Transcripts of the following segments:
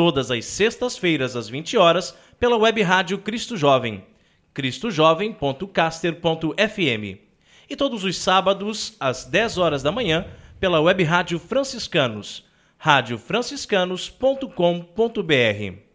Todas as sextas-feiras às 20 horas pela web rádio Cristo Jovem, cristojovem.caster.fm. E todos os sábados às 10 horas da manhã pela web rádio Franciscanos, radiofranciscanos.com.br.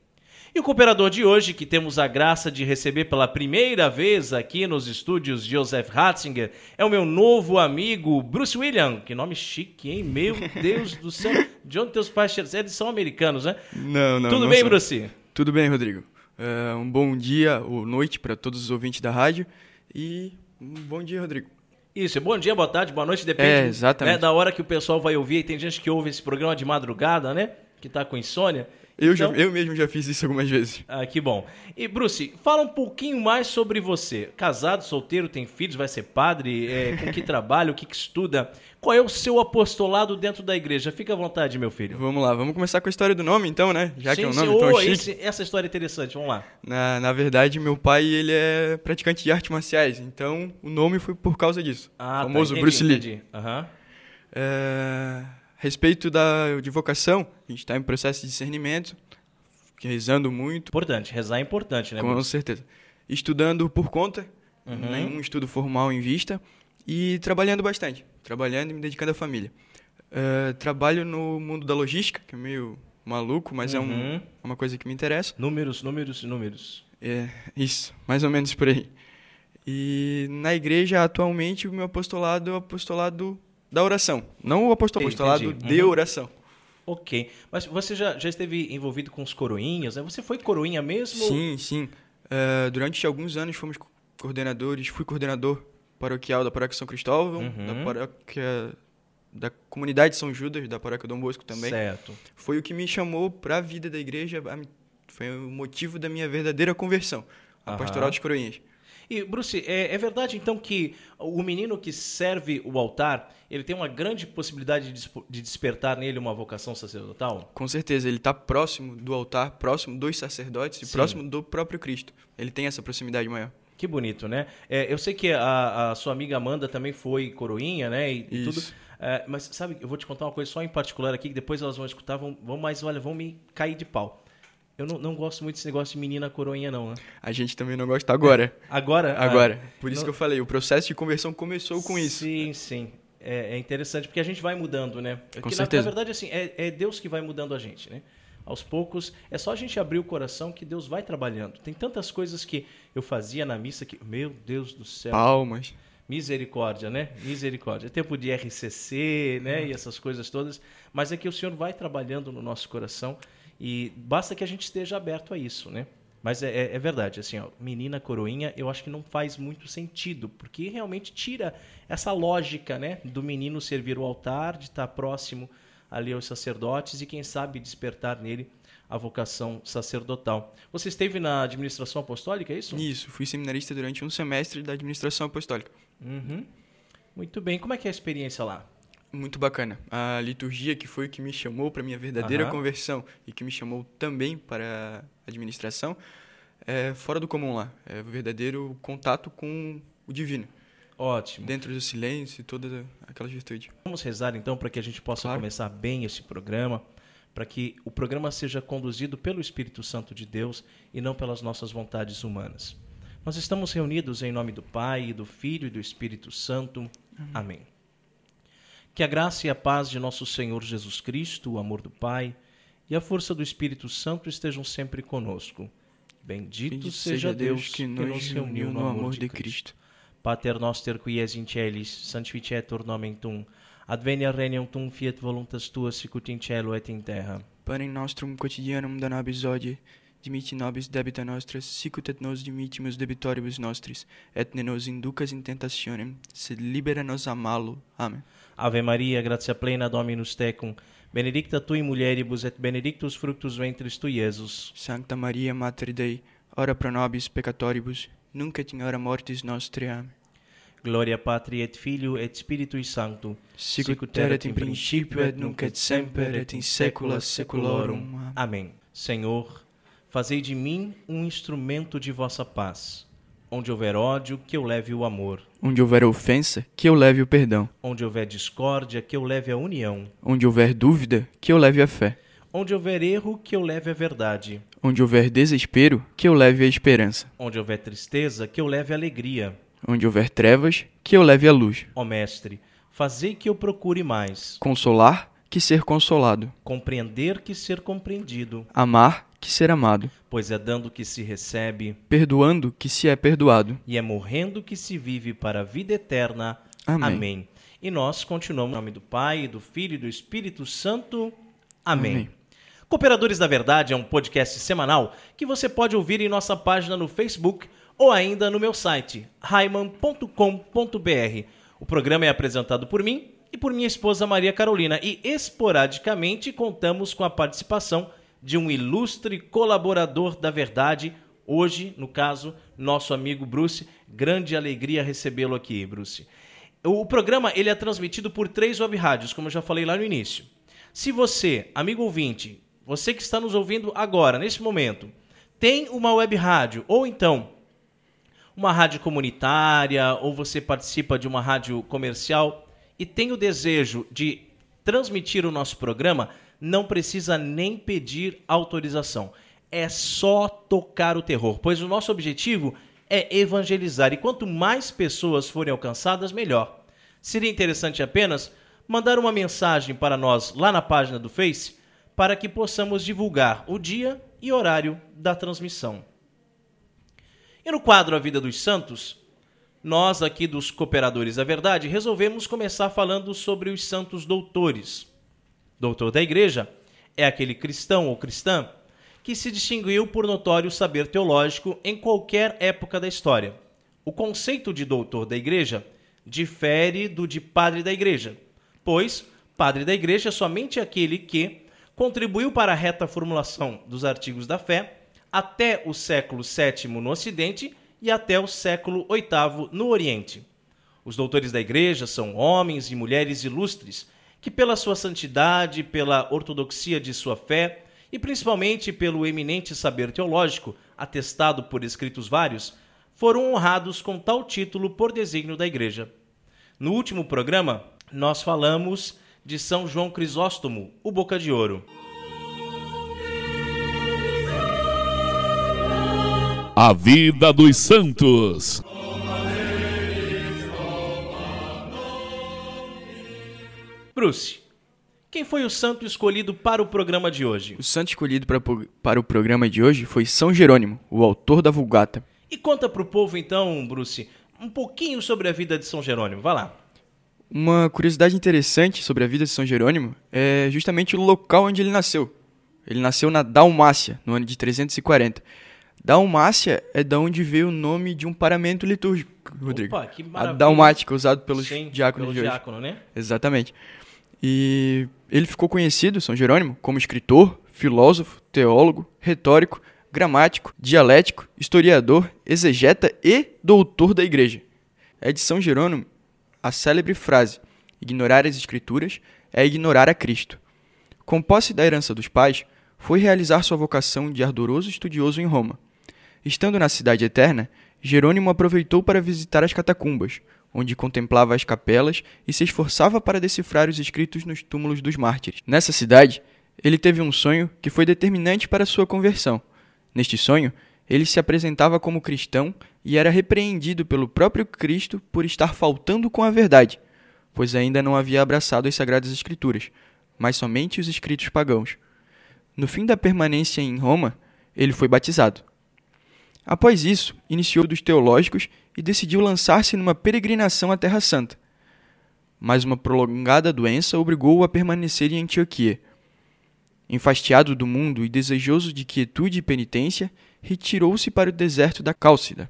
E o cooperador de hoje, que temos a graça de receber pela primeira vez aqui nos estúdios Joseph Ratzinger, é o meu novo amigo Bruce William. Que nome chique, hein? Meu Deus do céu. De onde teus pais Eles são americanos, né? Não, não. Tudo não bem, sou. Bruce? Tudo bem, Rodrigo. É, um bom dia ou noite para todos os ouvintes da rádio e um bom dia, Rodrigo. Isso, bom dia, boa tarde, boa noite, depende É, exatamente. né, da hora que o pessoal vai ouvir. E tem gente que ouve esse programa de madrugada, né? Que tá com insônia. Eu, Então- já, eu mesmo já fiz isso algumas vezes. Ah, que bom. E, Bruce, fala um pouquinho mais sobre você. Casado, solteiro, tem filhos, vai ser padre? É, com que trabalha, o que, que estuda? Qual é o seu apostolado dentro da igreja? Fica à vontade, meu filho. Vamos lá, vamos começar com a história do nome então, né? Já que é um Sim, nome sim. tão Ô, chique. esse- essa história é interessante, vamos lá. Na, na verdade, meu pai ele é praticante de artes marciais, então o nome foi por causa disso. Ah, o famoso tá, entendi, Bruce Lee. entendi. Aham. É, a respeito da vocação, a gente está em processo de discernimento, rezando muito, Importante, rezar é importante, né, Com certeza. Estudando por conta, Uhum. nenhum estudo formal em vista, e trabalhando bastante. Trabalhando e me dedicando à família. Eh, trabalho no mundo da logística, que é meio maluco, mas é um- Uhum. é uma coisa que me interessa. Números, números, números. É, isso, mais ou menos por aí. E na igreja, atualmente, o meu apostolado é o apostolado da oração. Não o aposto- Entendi, apostolado entendi. de Uhum. oração. Ok. Mas você já, já esteve envolvido com os coroinhas, né? Você foi coroinha mesmo? Sim, sim. Eh, durante alguns anos fomos co- coordenadores, fui coordenador paroquial da Paróquia São Cristóvão, Uhum. da paróquia da comunidade São Judas, da Paróquia Dom Bosco também. Certo. Foi o que me chamou para a vida da igreja, foi o motivo da minha verdadeira conversão, a Aham. pastoral dos coroinhas. E, Bruce, é, é verdade então que o menino que serve o altar, ele tem uma grande possibilidade de, de despertar nele uma vocação sacerdotal? Com certeza, ele está próximo do altar, próximo dos sacerdotes e Sim. próximo do próprio Cristo. Ele tem essa proximidade maior. Que bonito, né? É, eu sei que a, a sua amiga Amanda também foi coroinha, né? E, e tudo. Isso. É, mas sabe, eu vou te contar uma coisa só em particular aqui, que depois elas vão escutar, vão, vão mais, olha, vão me cair de pau. Eu não, não gosto muito desse negócio de menina coroinha, não, né? A gente também não gosta agora. Agora? Agora. ah, Por isso não- que eu falei, o processo de conversão começou com isso. Sim, sim. É, é interessante, porque a gente vai mudando, né? Com Que, na- certeza. Na, verdade, assim, é, é Deus que vai mudando a gente, né? Aos poucos, é só a gente abrir o coração que Deus vai trabalhando. Tem tantas coisas que eu fazia na missa que, meu Deus do céu, Palmas. misericórdia, né? Misericórdia. É tempo de RCC, né? E essas coisas todas. Mas é que o Senhor vai trabalhando no nosso coração e basta que a gente esteja aberto a isso, né? Mas é, é- é verdade, assim, ó, menina coroinha, eu acho que não faz muito sentido, porque realmente tira essa lógica, né, do menino servir o altar, de estar próximo ali aos sacerdotes e quem sabe despertar nele a vocação sacerdotal. Você esteve na administração apostólica, é isso? Isso, fui seminarista durante um semestre da administração apostólica. Uhum. Muito bem. Como é que é a experiência lá? Muito bacana. A liturgia que foi o que me chamou para minha verdadeira Aham. conversão e que me chamou também para a administração é fora do comum lá. É o verdadeiro contato com o divino. Ótimo. Dentro do silêncio e toda aquela virtude. Vamos rezar então para que a gente possa Claro. começar bem esse programa, para que o programa seja conduzido pelo Espírito Santo de Deus e não pelas nossas vontades humanas. Nós estamos reunidos em nome do Pai, e do Filho e do Espírito Santo. Amém. Que a graça e a paz de nosso Senhor Jesus Cristo, o amor do Pai e a força do Espírito Santo estejam sempre conosco. Bendito, Bendito seja Deus que nos reuniu no amor de Cristo. Pater noster qui es in celis, sanctificetur nomen tum, advenia regnum tum, fiat voluntas tua sicut in cielo et in terra. Panem nostrum quotidianum da nobis hodie, dimitti nobis debita nostra, sicut et nos dimittimus debitoribus nostris, et ne nos inducas in tentationem, sed libera nos a malo. Amém. Ave Maria, gratia plena Dominus tecum, benedicta tui mulieribus et benedictus fructus ventris tui, Iesus. Sancta Maria, Mater Dei, ora pro nobis peccatoribus, nunc et in hora mortis nostre. Amém. Gloria Patri et Filio et Spiritui Sancto, Sicut erat in principio et nunc et semper et in saecula saeculorum. Amém. Senhor, fazei de mim um instrumento de vossa paz. Onde houver ódio, que eu leve o amor. Onde houver ofensa, que eu leve o perdão. Onde houver discórdia, que eu leve a união. Onde houver dúvida, que eu leve a fé. Onde houver erro, que eu leve a verdade. Onde houver desespero, que eu leve a esperança. Onde houver tristeza, que eu leve a alegria. Onde houver trevas, que eu leve a luz. Ó Mestre, fazei que eu procure mais. Consolar, que ser consolado. Compreender que ser compreendido. Amar, que ser amado. Pois é dando que se recebe, Perdoando, que se é perdoado. e é morrendo que se vive para a vida eterna. Amém. E nós continuamos em nome do Pai, do Filho e do Espírito Santo. Amém. Amém. Cooperadores da Verdade é um podcast semanal que você pode ouvir em nossa página no Facebook ou ainda no meu site, raiman.com.br. O programa é apresentado por mim e por minha esposa Maria Carolina e esporadicamente contamos com a participação de um ilustre colaborador da Verdade, hoje, no caso, nosso amigo Bruce. Grande alegria recebê-lo aqui, Bruce. O programa ele é transmitido por três web rádios, como eu já falei lá no início. Se você, amigo ouvinte, você que está nos ouvindo agora, nesse momento, tem uma web rádio ou então uma rádio comunitária ou você participa de uma rádio comercial e tem o desejo de transmitir o nosso programa, não precisa nem pedir autorização. É só tocar o terror, pois o nosso objetivo é evangelizar e quanto mais pessoas forem alcançadas, melhor. Seria interessante apenas mandar uma mensagem para nós lá na página do Face para que possamos divulgar o dia e horário da transmissão. E no quadro A Vida dos Santos, nós aqui dos Cooperadores da Verdade resolvemos começar falando sobre os santos doutores. Doutor da Igreja é aquele cristão ou cristã que se distinguiu por notório saber teológico em qualquer época da história. O conceito de doutor da Igreja difere do de padre da Igreja, pois padre da Igreja é somente aquele que contribuiu para a reta formulação dos artigos da fé até o século VII no Ocidente e até o século VIII no Oriente. Os doutores da Igreja são homens e mulheres ilustres que, pela sua santidade, pela ortodoxia de sua fé e principalmente pelo eminente saber teológico, atestado por escritos vários, foram honrados com tal título por desígnio da Igreja. No último programa, nós falamos de São João Crisóstomo, o Boca de Ouro. A vida dos santos. Bruce, quem foi o santo escolhido para o programa de hoje? O santo escolhido para, para o programa de hoje foi São Jerônimo, o autor da Vulgata. E conta para o povo então, Bruce, um pouquinho sobre a vida de São Jerônimo. Vai lá. Uma curiosidade interessante sobre a vida de São Jerônimo é justamente o local onde ele nasceu. Ele nasceu na Dalmácia, no ano de 340. Dalmácia é da onde veio o nome de um paramento litúrgico, Rodrigo. Opa, que a maravilha. dalmática, usado pelos Sim, diáconos pelo de hoje. diácono, né? Exatamente. E ele ficou conhecido, São Jerônimo, como escritor, filósofo, teólogo, retórico, gramático, dialético, historiador, exegeta e doutor da igreja. É de São Jerônimo a célebre frase: ignorar as escrituras é ignorar a Cristo. Com posse da herança dos pais, foi realizar sua vocação de ardoroso estudioso em Roma. Estando na cidade eterna, Jerônimo aproveitou para visitar as catacumbas, onde contemplava as capelas e se esforçava para decifrar os escritos nos túmulos dos mártires. Nessa cidade, ele teve um sonho que foi determinante para sua conversão. Neste sonho, ele se apresentava como cristão e era repreendido pelo próprio Cristo por estar faltando com a verdade. pois ainda não havia abraçado as Sagradas Escrituras, mas somente os escritos pagãos. No fim da permanência em Roma, ele foi batizado. Após isso, iniciou dos teológicos e decidiu lançar-se numa peregrinação à Terra Santa. Mas uma prolongada doença obrigou-o a permanecer em Antioquia. Enfastiado do mundo e desejoso de quietude e penitência, retirou-se para o deserto da Cálcida,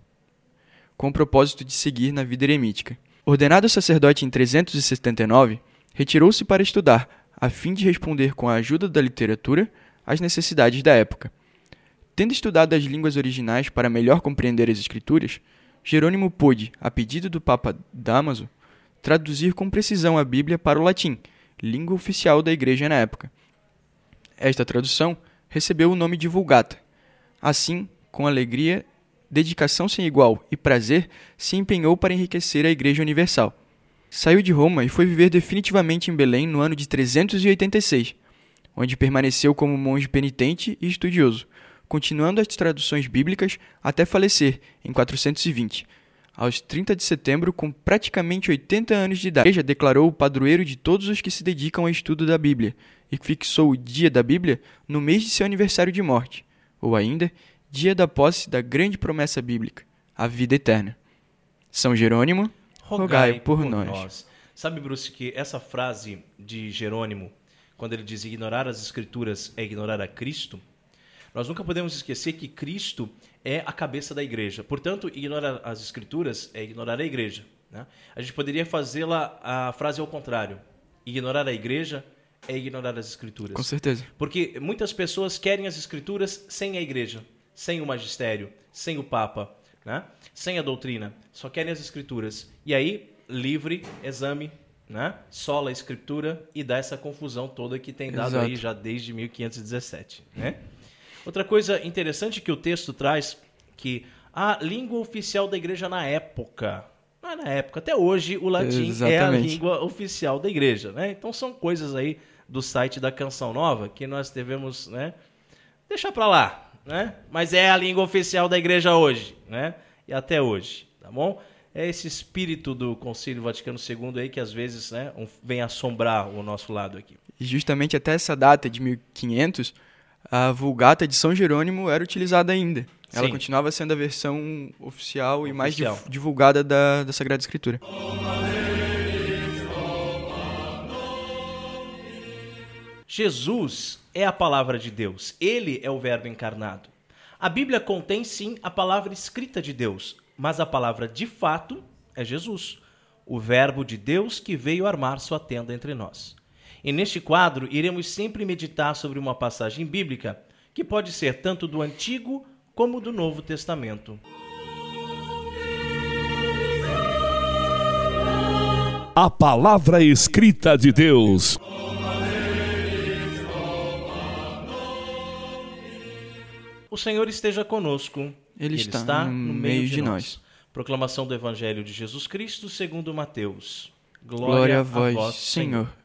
com o propósito de seguir na vida eremítica. Ordenado sacerdote em 379, retirou-se para estudar, a fim de responder com a ajuda da literatura às necessidades da época. Tendo estudado as línguas originais para melhor compreender as Escrituras, Jerônimo pôde, a pedido do Papa Damaso, traduzir com precisão a Bíblia para o latim, língua oficial da Igreja na época. Esta tradução recebeu o nome de Vulgata. Assim, com alegria, dedicação sem igual e prazer, se empenhou para enriquecer a Igreja Universal. Saiu de Roma e foi viver definitivamente em Belém no ano de 386, onde permaneceu como monge penitente e estudioso, continuando as traduções bíblicas até falecer, em 420. Aos 30 de setembro, com praticamente 80 anos de idade, a igreja declarou o padroeiro de todos os que se dedicam ao estudo da Bíblia e fixou o dia da Bíblia no mês de seu aniversário de morte, ou ainda, dia da posse da grande promessa bíblica, a vida eterna. São Jerônimo, rogai, por, por nós. nós. Sabe, Bruce, que essa frase de Jerônimo, quando ele diz ignorar as escrituras é ignorar a Cristo, nós nunca podemos esquecer que Cristo é a cabeça da igreja. Portanto, ignorar as escrituras é ignorar a igreja. Né? A gente poderia fazê-la a frase ao contrário. Ignorar a igreja é ignorar as escrituras. Com certeza. Porque muitas pessoas querem as escrituras sem a igreja, sem o magistério, sem o papa, né? sem a doutrina. Só querem as escrituras. E aí, livre exame, né? sola a escritura e dá essa confusão toda que tem dado Exato. aí já desde 1517. Né? Outra coisa interessante que o texto traz, que a língua oficial da igreja na época, não é na época, até hoje o latim Exatamente. é a língua oficial da igreja, né? Então são coisas aí do site da Canção Nova que nós devemos, né, deixar para lá, né? Mas é a língua oficial da igreja hoje, né? E até hoje, tá bom? É esse espírito do Concílio Vaticano II aí que às vezes, né, vem assombrar o nosso lado aqui. E justamente até essa data de 1500 a Vulgata de São Jerônimo era utilizada ainda. Ela Sim. continuava sendo a versão oficial, oficial. e mais divulgada da, da Sagrada Escritura. Jesus é a palavra de Deus. Ele é o Verbo encarnado. A Bíblia contém sim a palavra escrita de Deus, mas a palavra de fato é Jesus, o Verbo de Deus que veio armar sua tenda entre nós. E neste quadro, iremos sempre meditar sobre uma passagem bíblica que pode ser tanto do Antigo como do Novo Testamento. A palavra escrita de Deus. O Senhor esteja conosco. Ele, Ele está, está, no meio de, nós. nós. Proclamação do Evangelho de Jesus Cristo segundo Mateus. Glória, Glória a vós, a vós Senhor. Senhor.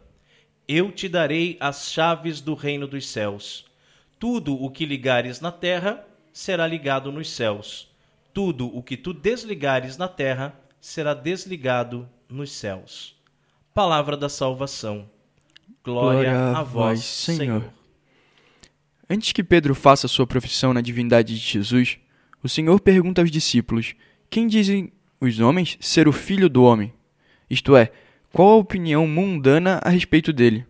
Eu te darei as chaves do reino dos céus. Tudo o que ligares na terra será ligado nos céus. Tudo o que tu desligares na terra será desligado nos céus. Palavra da salvação. Glória, Glória a vós, Senhor. Senhor. Antes que Pedro faça sua profissão na divindade de Jesus, o Senhor pergunta aos discípulos: Quem dizem os homens ser o filho do homem? Isto é, qual a opinião mundana a respeito dele.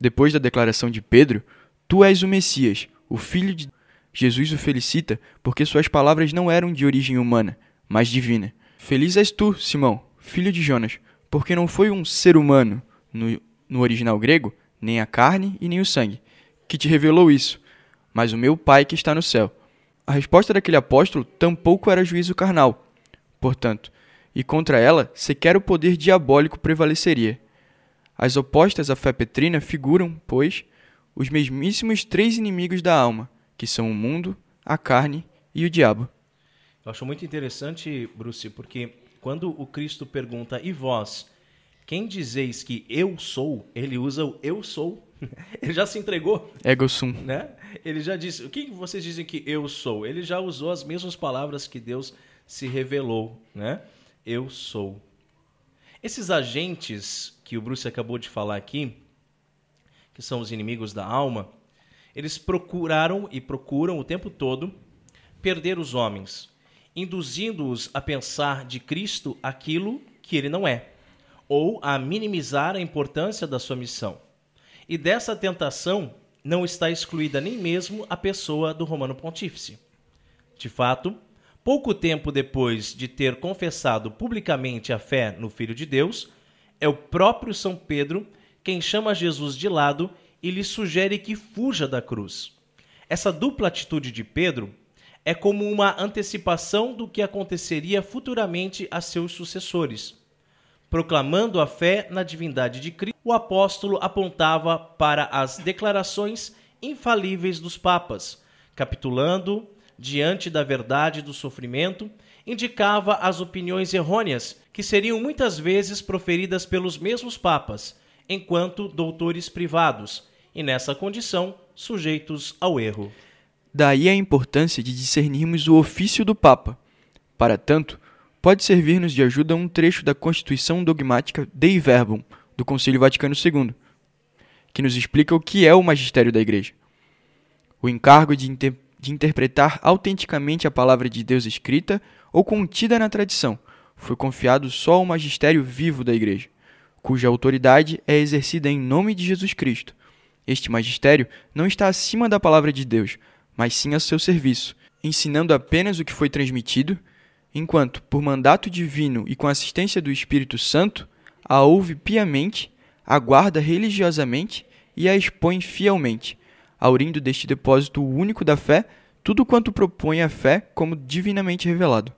Depois da declaração de Pedro, Tu és o Messias, o Filho de Jesus o felicita porque suas palavras não eram de origem humana, mas divina. Feliz és tu, Simão, filho de Jonas, porque não foi um ser humano, no, no original grego, nem a carne e nem o sangue, que te revelou isso, mas o meu Pai que está no céu. A resposta daquele apóstolo tampouco era juízo carnal, portanto, e contra ela sequer o poder diabólico prevaleceria. As opostas à fé petrina figuram, pois, os mesmíssimos três inimigos da alma, que são o mundo, a carne e o diabo. Eu acho muito interessante, Bruce, porque quando o Cristo pergunta, e vós, quem dizeis que eu sou? Ele usa o eu sou. Ele já se entregou. Ego sum. Né? Ele já disse, o que vocês dizem que eu sou? Ele já usou as mesmas palavras que Deus se revelou, né? Eu sou. Esses agentes que o Bruce acabou de falar aqui, que são os inimigos da alma, eles procuraram e procuram o tempo todo perder os homens, induzindo-os a pensar de Cristo aquilo que ele não é, ou a minimizar a importância da sua missão. E dessa tentação não está excluída nem mesmo a pessoa do Romano Pontífice. De fato, pouco tempo depois de ter confessado publicamente a fé no Filho de Deus, é o próprio São Pedro quem chama Jesus de lado e lhe sugere que fuja da cruz. Essa dupla atitude de Pedro é como uma antecipação do que aconteceria futuramente a seus sucessores. Proclamando a fé na divindade de Cristo, o apóstolo apontava para as declarações infalíveis dos papas, capitulando diante da verdade do sofrimento, indicava as opiniões errôneas que seriam muitas vezes proferidas pelos mesmos papas enquanto doutores privados, e nessa condição sujeitos ao erro. Daí a importância de discernirmos o ofício do Papa. Para tanto, pode servir-nos de ajuda um trecho da Constituição Dogmática Dei Verbum, do Concílio Vaticano II, que nos explica o que é o magistério da Igreja. O encargo de, inter de interpretar autenticamente a palavra de Deus escrita ou contida na tradição foi confiado só ao magistério vivo da Igreja cuja autoridade é exercida em nome de Jesus Cristo. Este magistério não está acima da palavra de Deus, mas sim a seu serviço, ensinando apenas o que foi transmitido, enquanto, por mandato divino e com assistência do Espírito Santo, a ouve piamente, aguarda religiosamente e a expõe fielmente, aurindo deste depósito único da fé tudo quanto propõe a fé como divinamente revelado.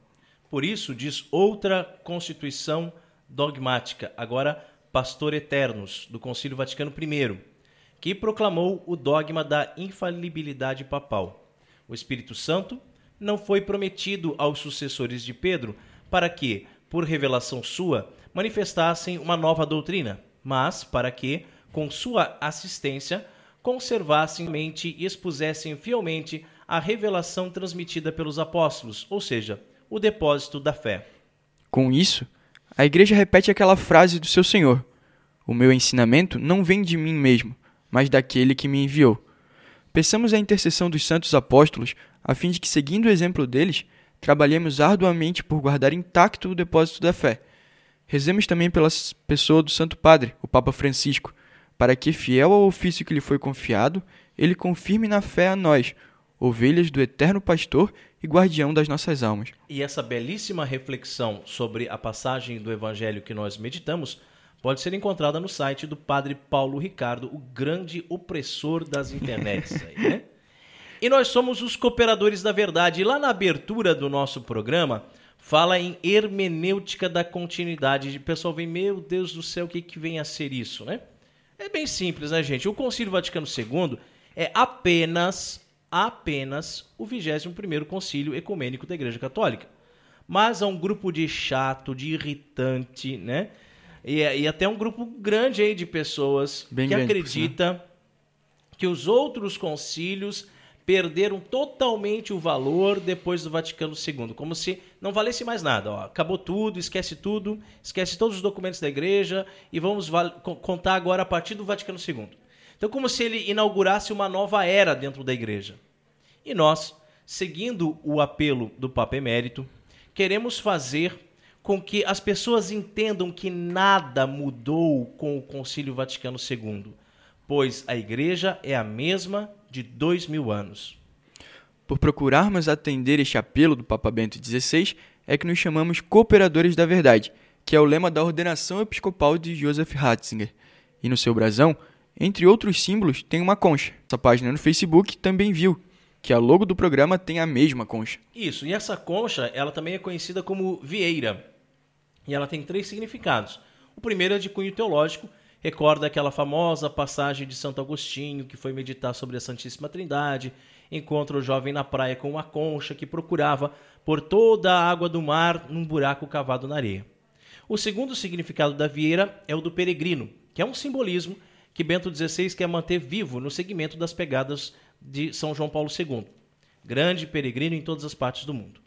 Por isso, diz outra constituição dogmática, agora Pastor Eternos, do Concílio Vaticano I, que proclamou o dogma da infalibilidade papal. O Espírito Santo não foi prometido aos sucessores de Pedro para que, por revelação sua, manifestassem uma nova doutrina, mas para que, com sua assistência, conservassem mente e expusessem fielmente a revelação transmitida pelos apóstolos, ou seja, o depósito da fé. Com isso, a igreja repete aquela frase do seu Senhor: O meu ensinamento não vem de mim mesmo, mas daquele que me enviou. Peçamos a intercessão dos santos apóstolos, a fim de que, seguindo o exemplo deles, trabalhemos arduamente por guardar intacto o depósito da fé. Rezemos também pela pessoa do Santo Padre, o Papa Francisco, para que, fiel ao ofício que lhe foi confiado, ele confirme na fé a nós, ovelhas do eterno pastor e guardião das nossas almas. E essa belíssima reflexão sobre a passagem do evangelho que nós meditamos pode ser encontrada no site do Padre Paulo Ricardo, o grande opressor das internets. Aí, né? E nós somos os cooperadores da verdade. E lá na abertura do nosso programa, fala em hermenêutica da continuidade. O pessoal vem, meu Deus do céu, o que, que vem a ser isso, né? É bem simples, né, gente? O Concílio Vaticano II é apenas apenas o 21º Concílio Ecumênico da Igreja Católica. Mas há um grupo de chato, de irritante, né? E, e até um grupo grande aí de pessoas Bem que grande, acredita que os outros concílios perderam totalmente o valor depois do Vaticano II, como se não valesse mais nada. Ó, acabou tudo, esquece tudo, esquece todos os documentos da igreja e vamos contar agora a partir do Vaticano II. Então, como se ele inaugurasse uma nova era dentro da igreja. E nós, seguindo o apelo do Papa Emérito, queremos fazer com que as pessoas entendam que nada mudou com o Concílio Vaticano II, pois a igreja é a mesma de dois mil anos. Por procurarmos atender este apelo do Papa Bento XVI, é que nos chamamos Cooperadores da Verdade, que é o lema da ordenação episcopal de Joseph Ratzinger. E no seu brasão, entre outros símbolos, tem uma concha. Essa página no Facebook também viu que a logo do programa tem a mesma concha. Isso, e essa concha, ela também é conhecida como vieira. E ela tem três significados. O primeiro é de cunho teológico, recorda aquela famosa passagem de Santo Agostinho, que foi meditar sobre a Santíssima Trindade, encontra o jovem na praia com uma concha que procurava por toda a água do mar num buraco cavado na areia. O segundo significado da vieira é o do peregrino, que é um simbolismo que Bento XVI quer manter vivo no segmento das pegadas de São João Paulo II, grande peregrino em todas as partes do mundo.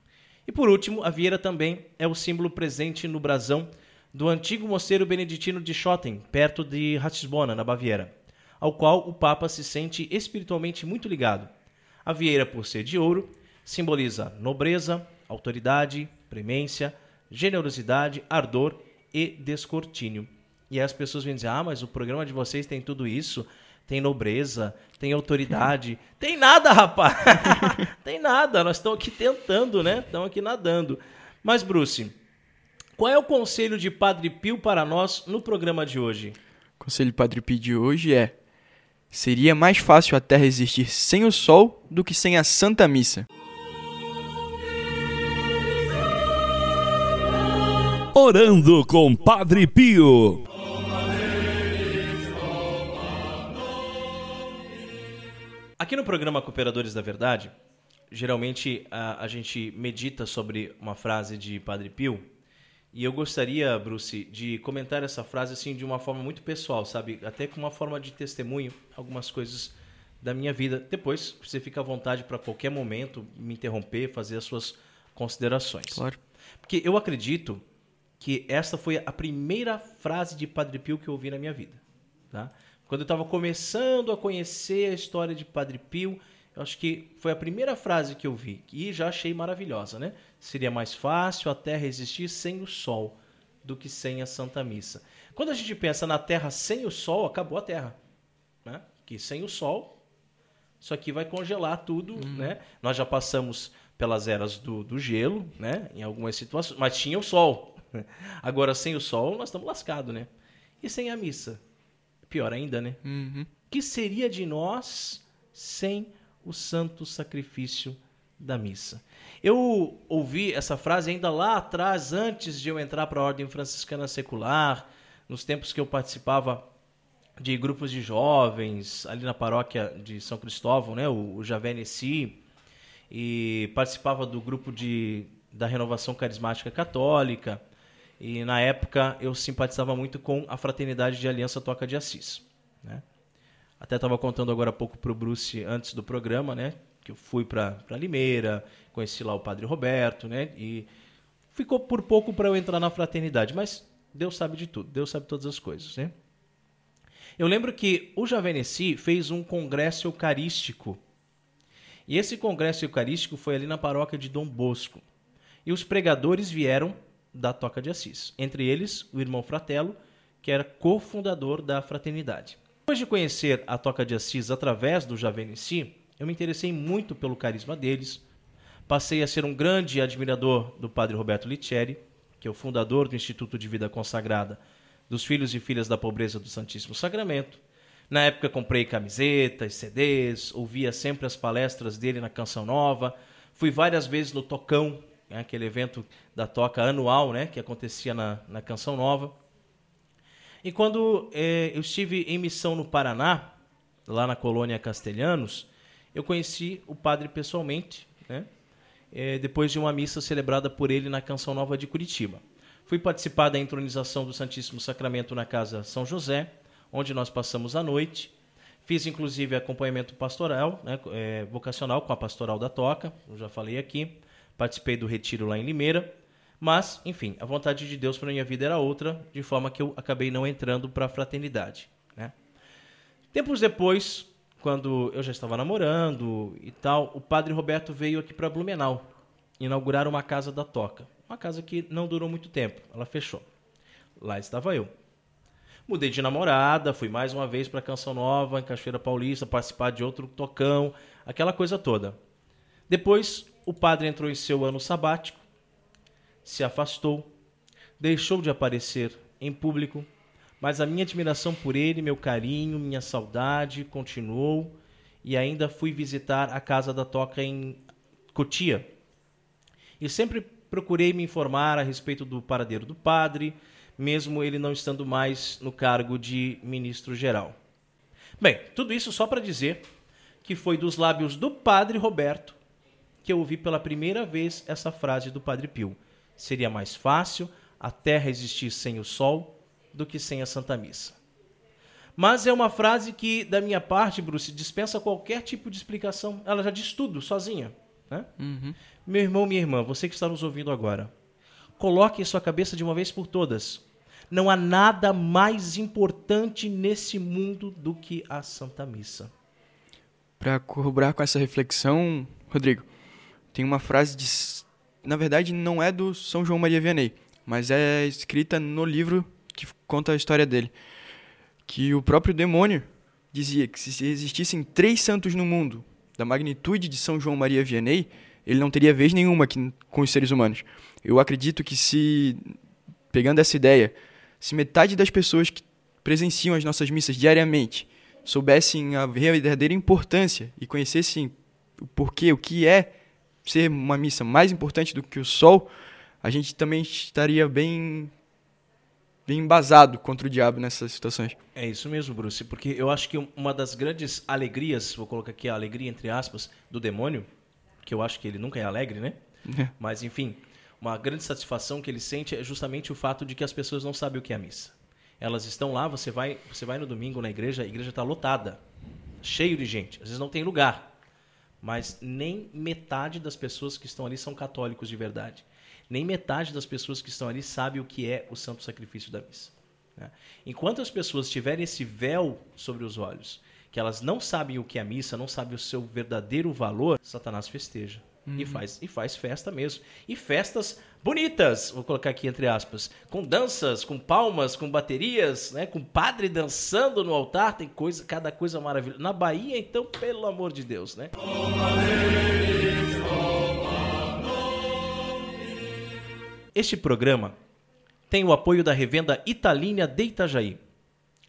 E por último, a vieira também é o símbolo presente no brasão do antigo mosteiro beneditino de Schotten, perto de Ratisbona, na Baviera, ao qual o Papa se sente espiritualmente muito ligado. A vieira, por ser de ouro, simboliza nobreza, autoridade, premência, generosidade, ardor e descortínio. E aí as pessoas vêm dizer: ah, mas o programa de vocês tem tudo isso tem nobreza, tem autoridade. tem nada, rapaz! tem nada, nós estamos aqui tentando, né? Estamos aqui nadando. Mas, Bruce, qual é o conselho de Padre Pio para nós no programa de hoje? O conselho de Padre Pio de hoje é: seria mais fácil a Terra existir sem o Sol do que sem a Santa Missa. Orando com Padre Pio. Aqui no programa Cooperadores da Verdade, geralmente a, a, gente medita sobre uma frase de Padre Pio. E eu gostaria, Bruce, de comentar essa frase assim de uma forma muito pessoal, sabe? Até com uma forma de testemunho, algumas coisas da minha vida. Depois, você fica à vontade para qualquer momento me interromper, fazer as suas considerações. Claro. Porque eu acredito que essa foi a primeira frase de Padre Pio que eu ouvi na minha vida, tá? Quando eu estava começando a conhecer a história de Padre Pio, eu acho que foi a primeira frase que eu vi e já achei maravilhosa, né? Seria mais fácil a Terra existir sem o Sol do que sem a Santa Missa. Quando a gente pensa na Terra sem o Sol, acabou a Terra, né? Que sem o Sol, isso aqui vai congelar tudo, uhum. né? Nós já passamos pelas eras do, do gelo, né? Em algumas situações, mas tinha o Sol. Agora sem o Sol, nós estamos lascados, né? E sem a missa? pior ainda, né? Uhum. Que seria de nós sem o santo sacrifício da missa? Eu ouvi essa frase ainda lá atrás, antes de eu entrar para a Ordem Franciscana Secular, nos tempos que eu participava de grupos de jovens ali na paróquia de São Cristóvão, né, o, o Javenesci, e participava do grupo de, da Renovação Carismática Católica. E na época eu simpatizava muito com a Fraternidade de Aliança Toca de Assis. Né? Até estava contando agora há pouco para o Bruce antes do programa, né? Que eu fui para Limeira, conheci lá o Padre Roberto, né? E ficou por pouco para eu entrar na fraternidade, mas Deus sabe de tudo, Deus sabe todas as coisas, né? Eu lembro que o Javenesci fez um congresso eucarístico. E esse congresso eucarístico foi ali na paróquia de Dom Bosco. E os pregadores vieram da Toca de Assis. Entre eles, o irmão Fratello, que era cofundador da fraternidade. Depois de conhecer a Toca de Assis através do Javenesci, eu me interessei muito pelo carisma deles. Passei a ser um grande admirador do padre Roberto Litieri, que é o fundador do Instituto de Vida Consagrada dos Filhos e Filhas da Pobreza do Santíssimo Sacramento. Na época comprei camisetas, CDs, ouvia sempre as palestras dele na Canção Nova. Fui várias vezes no Tocão, né, aquele evento da toca anual, né, que acontecia na, na Canção Nova. E quando é, eu estive em missão no Paraná, lá na colônia Castelhanos, eu conheci o padre pessoalmente, né, é, depois de uma missa celebrada por ele na Canção Nova de Curitiba. Fui participar da entronização do Santíssimo Sacramento na Casa São José, onde nós passamos a noite. Fiz inclusive acompanhamento pastoral, né, é, vocacional com a pastoral da Toca, eu já falei aqui participei do retiro lá em Limeira. Mas, enfim, a vontade de Deus para minha vida era outra, de forma que eu acabei não entrando para a fraternidade. Né? Tempos depois, quando eu já estava namorando e tal, o padre Roberto veio aqui para Blumenau inaugurar uma casa da toca. Uma casa que não durou muito tempo, ela fechou. Lá estava eu. Mudei de namorada, fui mais uma vez para Canção Nova, em Cachoeira Paulista, participar de outro tocão, aquela coisa toda. Depois, o padre entrou em seu ano sabático, se afastou, deixou de aparecer em público, mas a minha admiração por ele, meu carinho, minha saudade continuou e ainda fui visitar a casa da toca em Cotia. E sempre procurei me informar a respeito do paradeiro do padre, mesmo ele não estando mais no cargo de ministro-geral. Bem, tudo isso só para dizer que foi dos lábios do padre Roberto que eu ouvi pela primeira vez essa frase do Padre Pio. Seria mais fácil a terra existir sem o sol do que sem a Santa Missa. Mas é uma frase que, da minha parte, Bruce, dispensa qualquer tipo de explicação. Ela já diz tudo sozinha. Né? Uhum. Meu irmão, minha irmã, você que está nos ouvindo agora, coloque em sua cabeça de uma vez por todas não há nada mais importante nesse mundo do que a Santa Missa. Para corroborar com essa reflexão, Rodrigo, tem uma frase de. Na verdade, não é do São João Maria Vianney, mas é escrita no livro que conta a história dele. Que o próprio demônio dizia que se existissem três santos no mundo da magnitude de São João Maria Vianney, ele não teria vez nenhuma aqui com os seres humanos. Eu acredito que se, pegando essa ideia, se metade das pessoas que presenciam as nossas missas diariamente soubessem a verdadeira importância e conhecessem o porquê, o que é ser uma missa mais importante do que o sol, a gente também estaria bem bem embasado contra o diabo nessas situações. É isso mesmo, Bruce, porque eu acho que uma das grandes alegrias, vou colocar aqui a alegria entre aspas, do demônio, que eu acho que ele nunca é alegre, né? É. Mas enfim, uma grande satisfação que ele sente é justamente o fato de que as pessoas não sabem o que é a missa. Elas estão lá, você vai, você vai no domingo na igreja, a igreja está lotada, cheio de gente, às vezes não tem lugar. Mas nem metade das pessoas que estão ali são católicos de verdade. Nem metade das pessoas que estão ali sabe o que é o santo sacrifício da missa. né? Enquanto as pessoas tiverem esse véu sobre os olhos, que elas não sabem o que é a missa, não sabem o seu verdadeiro valor, Satanás festeja. E, faz, e faz festa mesmo. E festas bonitas, vou colocar aqui entre aspas, com danças, com palmas, com baterias, né, com padre dançando no altar, tem coisa, cada coisa maravilhosa. Na Bahia, então, pelo amor de Deus, né? Este programa tem o apoio da revenda Italínia de Itajaí.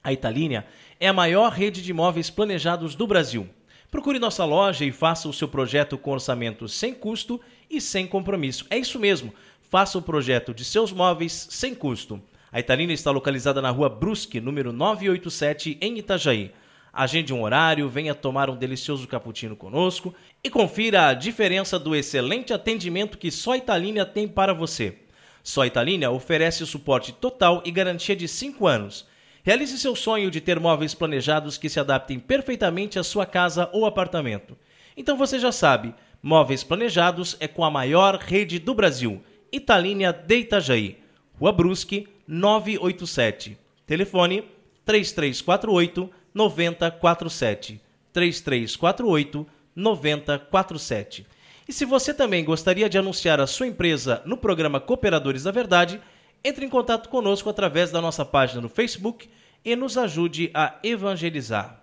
A Italínia é a maior rede de imóveis planejados do Brasil. Procure nossa loja e faça o seu projeto com orçamento sem custo e sem compromisso. É isso mesmo, faça o projeto de seus móveis sem custo. A Italínia está localizada na rua Brusque, número 987, em Itajaí. Agende um horário, venha tomar um delicioso cappuccino conosco e confira a diferença do excelente atendimento que só a Italínia tem para você. Só a Italínia oferece suporte total e garantia de 5 anos. Realize seu sonho de ter móveis planejados que se adaptem perfeitamente à sua casa ou apartamento. Então você já sabe, móveis planejados é com a maior rede do Brasil, Italínia de Itajaí, Rua Brusque, 987. Telefone 3348 9047. 3348 9047. E se você também gostaria de anunciar a sua empresa no programa Cooperadores da Verdade, entre em contato conosco através da nossa página no Facebook e nos ajude a evangelizar.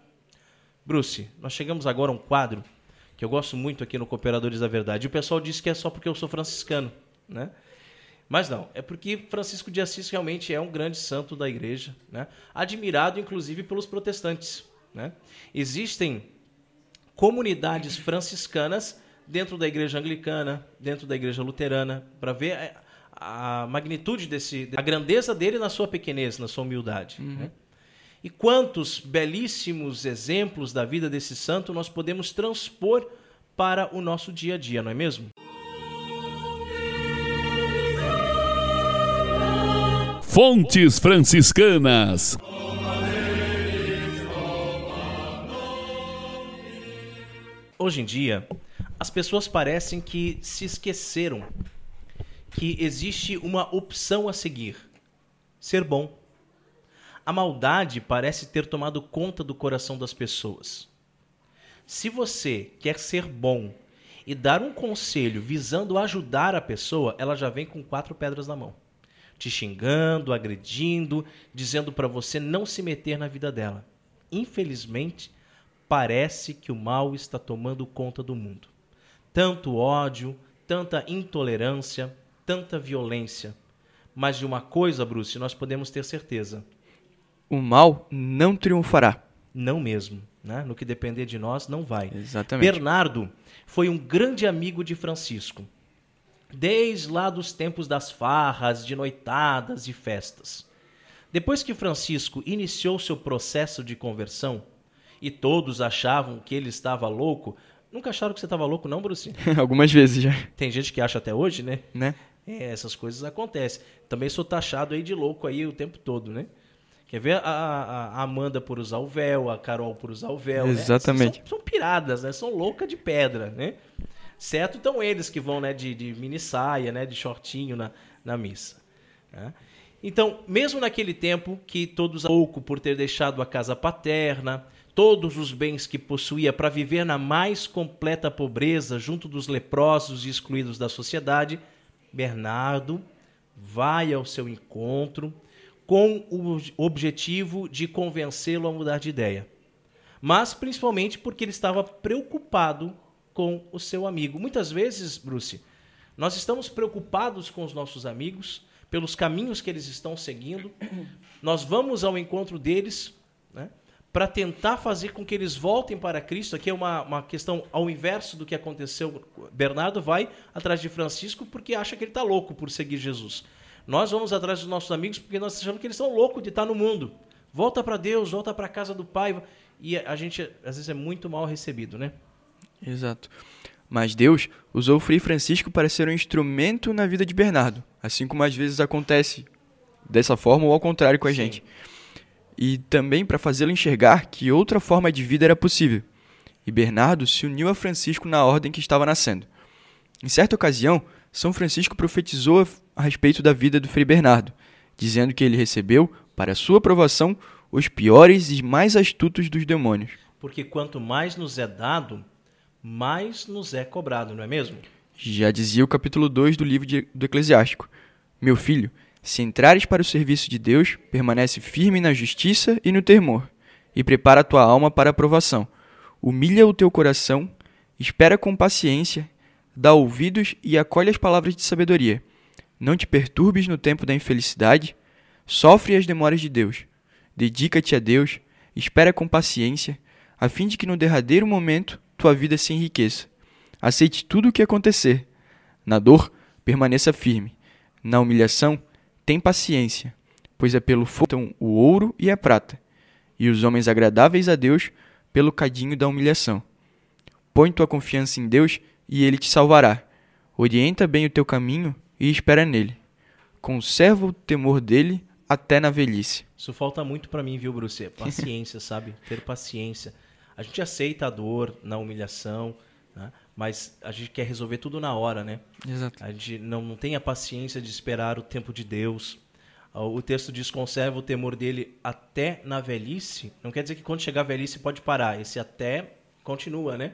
Bruce, nós chegamos agora a um quadro que eu gosto muito aqui no Cooperadores da Verdade. O pessoal diz que é só porque eu sou franciscano, né? Mas não, é porque Francisco de Assis realmente é um grande santo da igreja, né? admirado inclusive pelos protestantes. Né? Existem comunidades franciscanas dentro da igreja anglicana, dentro da igreja luterana, para ver a, a magnitude desse, a grandeza dele na sua pequenez, na sua humildade. Né? E quantos belíssimos exemplos da vida desse santo nós podemos transpor para o nosso dia a dia, não é mesmo? Fontes Franciscanas. Hoje em dia, as pessoas parecem que se esqueceram que existe uma opção a seguir: ser bom. A maldade parece ter tomado conta do coração das pessoas. Se você quer ser bom e dar um conselho visando ajudar a pessoa, ela já vem com quatro pedras na mão. Te xingando, agredindo, dizendo para você não se meter na vida dela. Infelizmente, parece que o mal está tomando conta do mundo. Tanto ódio, tanta intolerância, tanta violência. Mas de uma coisa, Bruce, nós podemos ter certeza: o mal não triunfará. Não mesmo. Né? No que depender de nós, não vai. Exatamente. Bernardo foi um grande amigo de Francisco, desde lá dos tempos das farras, de noitadas e festas. Depois que Francisco iniciou seu processo de conversão, e todos achavam que ele estava louco, nunca acharam que você estava louco, não, Bruce? Algumas vezes já. Tem gente que acha até hoje, né? Né? É, essas coisas acontecem. Também sou taxado aí de louco aí o tempo todo, né? Quer ver a, a, a Amanda por usar o véu, a Carol por usar o véu. Né? Exatamente. Né? São, são, piradas, né? São loucas de pedra, né? Certo estão eles que vão né, de, de mini saia, né, de shortinho na, na missa. Né? Então, mesmo naquele tempo que todos pouco por ter deixado a casa paterna, todos os bens que possuía para viver na mais completa pobreza junto dos leprosos e excluídos da sociedade, Bernardo vai ao seu encontro, com o objetivo de convencê-lo a mudar de ideia. Mas principalmente porque ele estava preocupado com o seu amigo. Muitas vezes, Bruce, nós estamos preocupados com os nossos amigos, pelos caminhos que eles estão seguindo. Nós vamos ao encontro deles para tentar fazer com que eles voltem para Cristo. Aqui é uma, uma questão ao inverso do que aconteceu. Bernardo vai atrás de Francisco porque acha que ele está louco por seguir Jesus. Nós vamos atrás dos nossos amigos porque nós achamos que eles são loucos de estar no mundo. Volta para Deus, volta para a casa do Pai. E a gente, às vezes, é muito mal recebido, né? Exato. Mas Deus usou o Frei Francisco para ser um instrumento na vida de Bernardo, assim como às vezes acontece dessa forma ou ao contrário com a Sim. gente. E também para fazê-lo enxergar que outra forma de vida era possível. E Bernardo se uniu a Francisco na ordem que estava nascendo. Em certa ocasião, São Francisco profetizou a respeito da vida do Frei Bernardo, dizendo que ele recebeu, para sua aprovação, os piores e mais astutos dos demônios. Porque quanto mais nos é dado, mais nos é cobrado, não é mesmo? Já dizia o capítulo 2 do livro de, do Eclesiástico: Meu filho, se entrares para o serviço de Deus, permanece firme na justiça e no temor, e prepara a tua alma para a provação. Humilha o teu coração, espera com paciência, dá ouvidos e acolhe as palavras de sabedoria não te perturbes no tempo da infelicidade, sofre as demoras de Deus. Dedica-te a Deus, espera com paciência, a fim de que no derradeiro momento tua vida se enriqueça. Aceite tudo o que acontecer. Na dor, permaneça firme. Na humilhação, tem paciência, pois é pelo fogo o ouro e a prata, e os homens agradáveis a Deus pelo cadinho da humilhação. Põe tua confiança em Deus e ele te salvará. Orienta bem o teu caminho e espera nele. Conserva o temor dele até na velhice. Isso falta muito para mim, viu, Bruce? Paciência, sabe? Ter paciência. A gente aceita a dor na humilhação, né? Mas a gente quer resolver tudo na hora, né? Exato. A gente não, não tem a paciência de esperar o tempo de Deus. O texto diz: conserva o temor dele até na velhice. Não quer dizer que quando chegar a velhice pode parar. Esse até continua, né?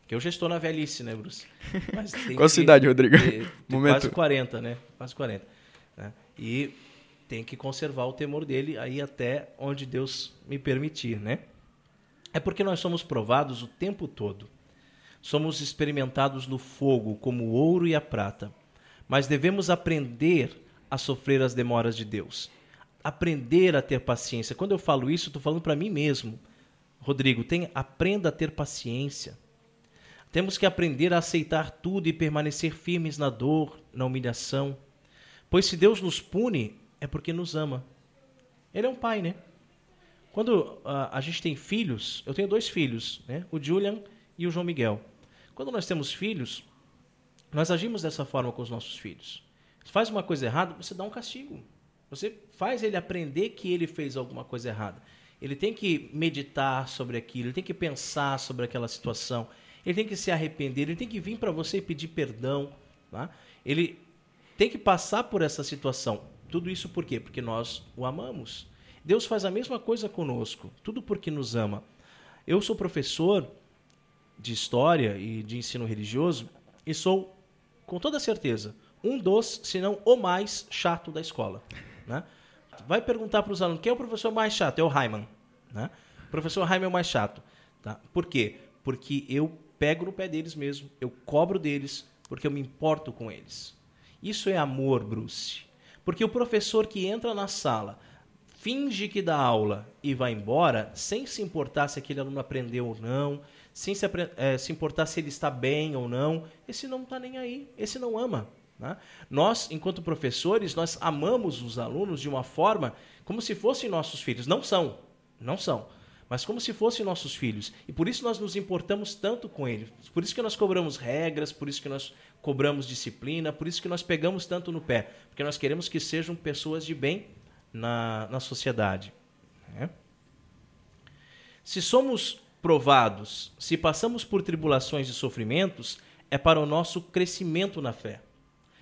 Porque eu já estou na velhice, né, Bruce? Qual a sua idade, Rodrigo? Ter Momento. Quase 40, né? Quase 40. Né? E tem que conservar o temor dele aí até onde Deus me permitir, né? É porque nós somos provados o tempo todo. Somos experimentados no fogo, como o ouro e a prata. Mas devemos aprender a sofrer as demoras de Deus. Aprender a ter paciência. Quando eu falo isso, estou falando para mim mesmo. Rodrigo, tem, aprenda a ter paciência. Temos que aprender a aceitar tudo e permanecer firmes na dor, na humilhação. Pois se Deus nos pune, é porque nos ama. Ele é um pai, né? Quando uh, a gente tem filhos, eu tenho dois filhos, né? o Julian e o João Miguel. Quando nós temos filhos, nós agimos dessa forma com os nossos filhos. Se faz uma coisa errada, você dá um castigo. Você faz ele aprender que ele fez alguma coisa errada. Ele tem que meditar sobre aquilo, ele tem que pensar sobre aquela situação ele tem que se arrepender, ele tem que vir para você e pedir perdão. Tá? Ele tem que passar por essa situação. Tudo isso por quê? Porque nós o amamos. Deus faz a mesma coisa conosco, tudo porque nos ama. Eu sou professor de história e de ensino religioso e sou, com toda certeza, um dos, se não o mais chato da escola. Né? Vai perguntar para os alunos quem é o professor mais chato? É o Raiman. Né? O professor Raiman é o mais chato. Tá? Por quê? Porque eu pego no pé deles mesmo, eu cobro deles, porque eu me importo com eles. Isso é amor, Bruce. Porque o professor que entra na sala, finge que dá aula e vai embora, sem se importar se aquele aluno aprendeu ou não, sem se, é, se importar se ele está bem ou não, esse não está nem aí, esse não ama. Né? Nós, enquanto professores, nós amamos os alunos de uma forma como se fossem nossos filhos. Não são, não são, mas como se fossem nossos filhos. E por isso nós nos importamos tanto com eles. Por isso que nós cobramos regras, por isso que nós cobramos disciplina, por isso que nós pegamos tanto no pé, porque nós queremos que sejam pessoas de bem na, na sociedade. Né? Se somos provados, se passamos por tribulações e sofrimentos, é para o nosso crescimento na fé.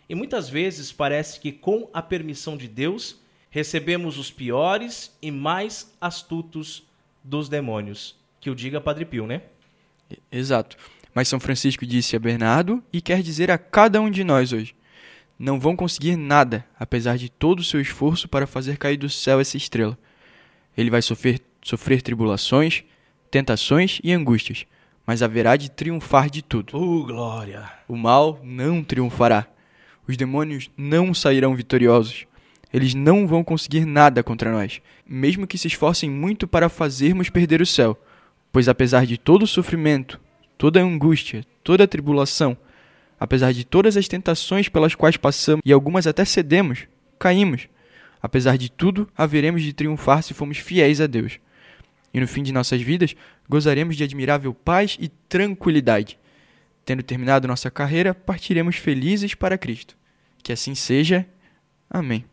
E muitas vezes parece que, com a permissão de Deus, recebemos os piores e mais astutos dos demônios. Que o diga Padre Pio, né? Exato. Mas São Francisco disse a Bernardo e quer dizer a cada um de nós hoje: não vão conseguir nada, apesar de todo o seu esforço para fazer cair do céu essa estrela. Ele vai sofrer, sofrer tribulações, tentações e angústias, mas haverá de triunfar de tudo. Oh, glória! O mal não triunfará. Os demônios não sairão vitoriosos. Eles não vão conseguir nada contra nós, mesmo que se esforcem muito para fazermos perder o céu. Pois apesar de todo o sofrimento, toda a angústia, toda a tribulação, apesar de todas as tentações pelas quais passamos e algumas até cedemos, caímos. Apesar de tudo, haveremos de triunfar se formos fiéis a Deus. E no fim de nossas vidas, gozaremos de admirável paz e tranquilidade. Tendo terminado nossa carreira, partiremos felizes para Cristo. Que assim seja. Amém.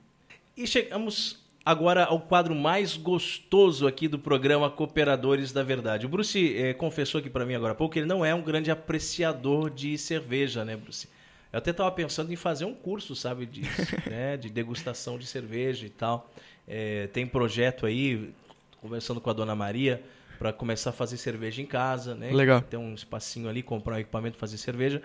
E chegamos agora ao quadro mais gostoso aqui do programa Cooperadores da Verdade. O Bruce eh, confessou aqui para mim agora há pouco que ele não é um grande apreciador de cerveja, né, Bruce? Eu até estava pensando em fazer um curso, sabe, de, né, de degustação de cerveja e tal. É, tem projeto aí, conversando com a dona Maria, para começar a fazer cerveja em casa, né? Legal. Ter um espacinho ali, comprar um equipamento, fazer cerveja.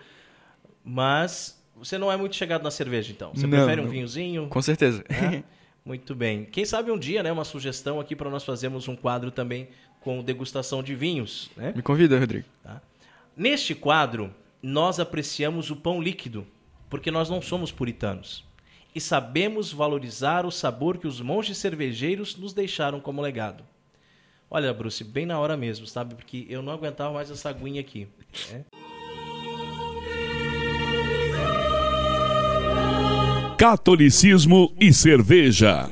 Mas você não é muito chegado na cerveja, então. Você Não, prefere um não. vinhozinho? Com certeza. né? Muito bem. Quem sabe um dia, né, uma sugestão aqui para nós fazermos um quadro também com degustação de vinhos, né? Me convida, Rodrigo. Neste quadro, nós apreciamos o pão líquido, porque nós não somos puritanos. E sabemos valorizar o sabor que os monges cervejeiros nos deixaram como legado. Olha, Bruce, bem na hora mesmo, sabe? Porque eu não aguentava mais essa aguinha aqui. né? Catolicismo e cerveja.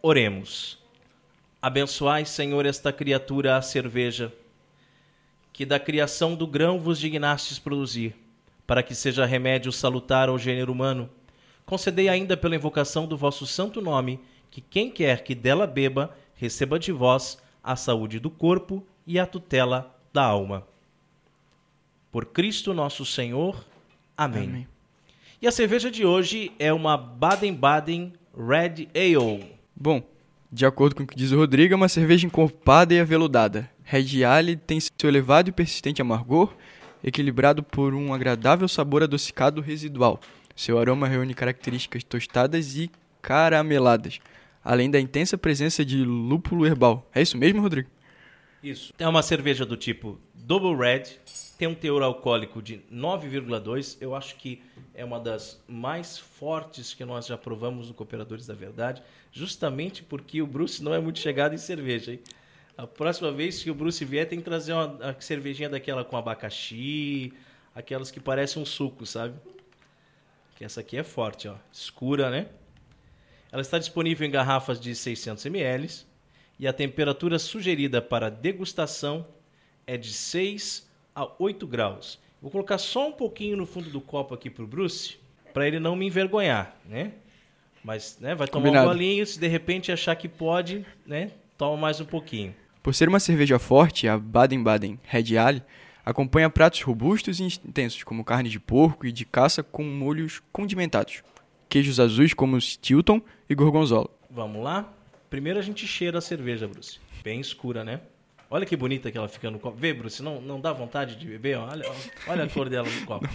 Oremos. Abençoai, Senhor, esta criatura, a cerveja, que da criação do grão vos dignastes produzir, para que seja remédio salutar ao gênero humano. Concedei ainda pela invocação do vosso santo nome, que quem quer que dela beba, receba de vós a saúde do corpo e a tutela da alma. Por Cristo nosso Senhor. Amém. Amém. E a cerveja de hoje é uma Baden-Baden Red Ale. Bom, de acordo com o que diz o Rodrigo, é uma cerveja encorpada e aveludada. Red Ale tem seu elevado e persistente amargor, equilibrado por um agradável sabor adocicado residual. Seu aroma reúne características tostadas e carameladas, além da intensa presença de lúpulo herbal. É isso mesmo, Rodrigo? Isso. É uma cerveja do tipo Double Red, tem um teor alcoólico de 9,2. Eu acho que é uma das mais fortes que nós já provamos no Cooperadores da Verdade, justamente porque o Bruce não é muito chegado em cerveja. Hein? A próxima vez que o Bruce vier, tem que trazer uma, uma cervejinha daquela com abacaxi, aquelas que parecem um suco, sabe? Que essa aqui é forte, ó, escura, né? Ela está disponível em garrafas de 600 ml e a temperatura sugerida para degustação é de 6 a 8 graus. Vou colocar só um pouquinho no fundo do copo aqui pro Bruce, para ele não me envergonhar, né? Mas, né, vai tomar Combinado. um golinho, se de repente achar que pode, né, toma mais um pouquinho. Por ser uma cerveja forte, a Baden-Baden Red Ale acompanha pratos robustos e intensos, como carne de porco e de caça com molhos condimentados, queijos azuis como Stilton e Gorgonzola. Vamos lá? Primeiro a gente cheira a cerveja, Bruce. Bem escura, né? Olha que bonita que ela fica no copo. Vê, Bruce, não, não dá vontade de beber? Olha, olha a cor dela no copo.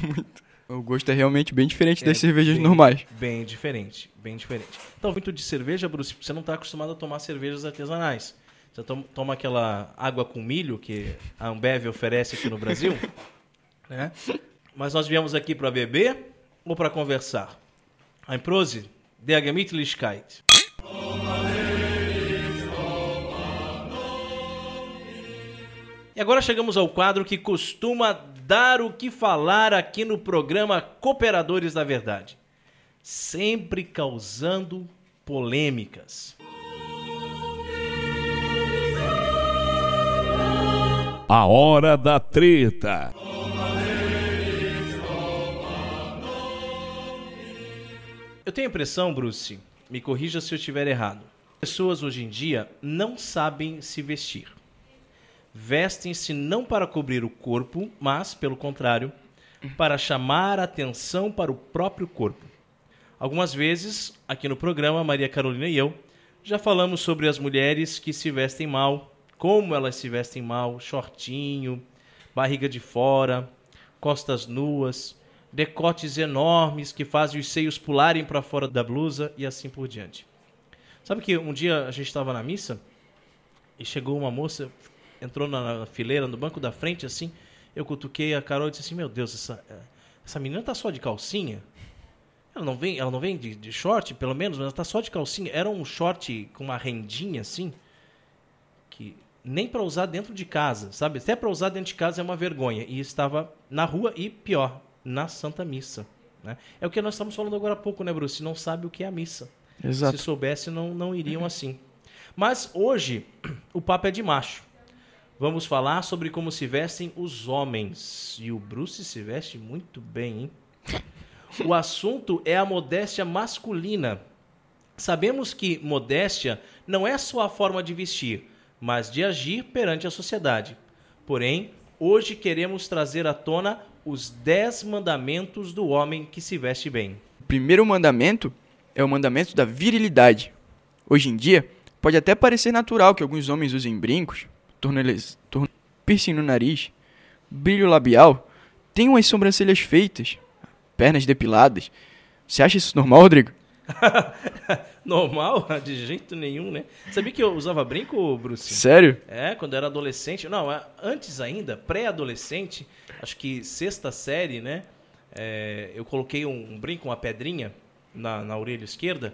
O gosto é realmente bem diferente É das cervejas bem- normais. Bem diferente, bem diferente. Então, muito de cerveja, Bruce, você não está acostumado a tomar cervejas artesanais. Você tom- toma aquela água com milho que a Ambev oferece aqui no Brasil, né? Mas nós viemos aqui para beber ou para conversar? Ein Prosit, der Gemütlichkeit. E agora chegamos ao quadro que costuma dar o que falar aqui no programa Cooperadores da Verdade. Sempre causando polêmicas. A hora da treta. Eu tenho a impressão, Bruce, me corrija se eu estiver errado. Pessoas hoje em dia não sabem se vestir. Vestem-se não para cobrir o corpo, mas, pelo contrário, para chamar atenção para o próprio corpo. Algumas vezes, aqui no programa, Maria Carolina e eu já falamos sobre as mulheres que se vestem mal, como elas se vestem mal, shortinho, barriga de fora, costas nuas, decotes enormes que fazem os seios pularem para fora da blusa e assim por diante. Sabe que um dia a gente estava na missa e chegou uma moça, entrou na, fileira, no banco da frente, assim. Eu cutuquei a Carol e disse assim: Meu Deus, essa, eh, essa menina tá só de calcinha? Ela não vem, ela não vem de, de short, pelo menos, mas ela tá só de calcinha. Era um short com uma rendinha assim, que nem para usar dentro de casa, sabe? Até para usar dentro de casa é uma vergonha. E estava na rua e pior, na Santa Missa. Né? É o que nós estamos falando agora há pouco, né, Bruce? Não sabe o que é a missa. Exato. Se soubesse, não, não iriam assim. Mas hoje, o papo é de macho. Vamos falar sobre como se vestem os homens. E o Bruce se veste muito bem, hein? O assunto é a modéstia masculina. Sabemos que modéstia não é só a forma de vestir, mas de agir perante a sociedade. Porém, hoje queremos trazer à tona os 10 mandamentos do homem que se veste bem. O primeiro mandamento é o mandamento da virilidade. Hoje em dia, pode até parecer natural que alguns homens usem brincos, tornozeleiras, torno- piercing no nariz, brilho labial, tenham as sobrancelhas feitas, pernas depiladas. Você acha isso normal, Rodrigo? Normal? De jeito nenhum, né? Sabia que eu usava brinco, Bruce? Sério? É, quando eu era adolescente. Não, antes ainda, pré-adolescente, acho que sexta série, né? É, eu coloquei um, um brinco, uma pedrinha na, na orelha esquerda.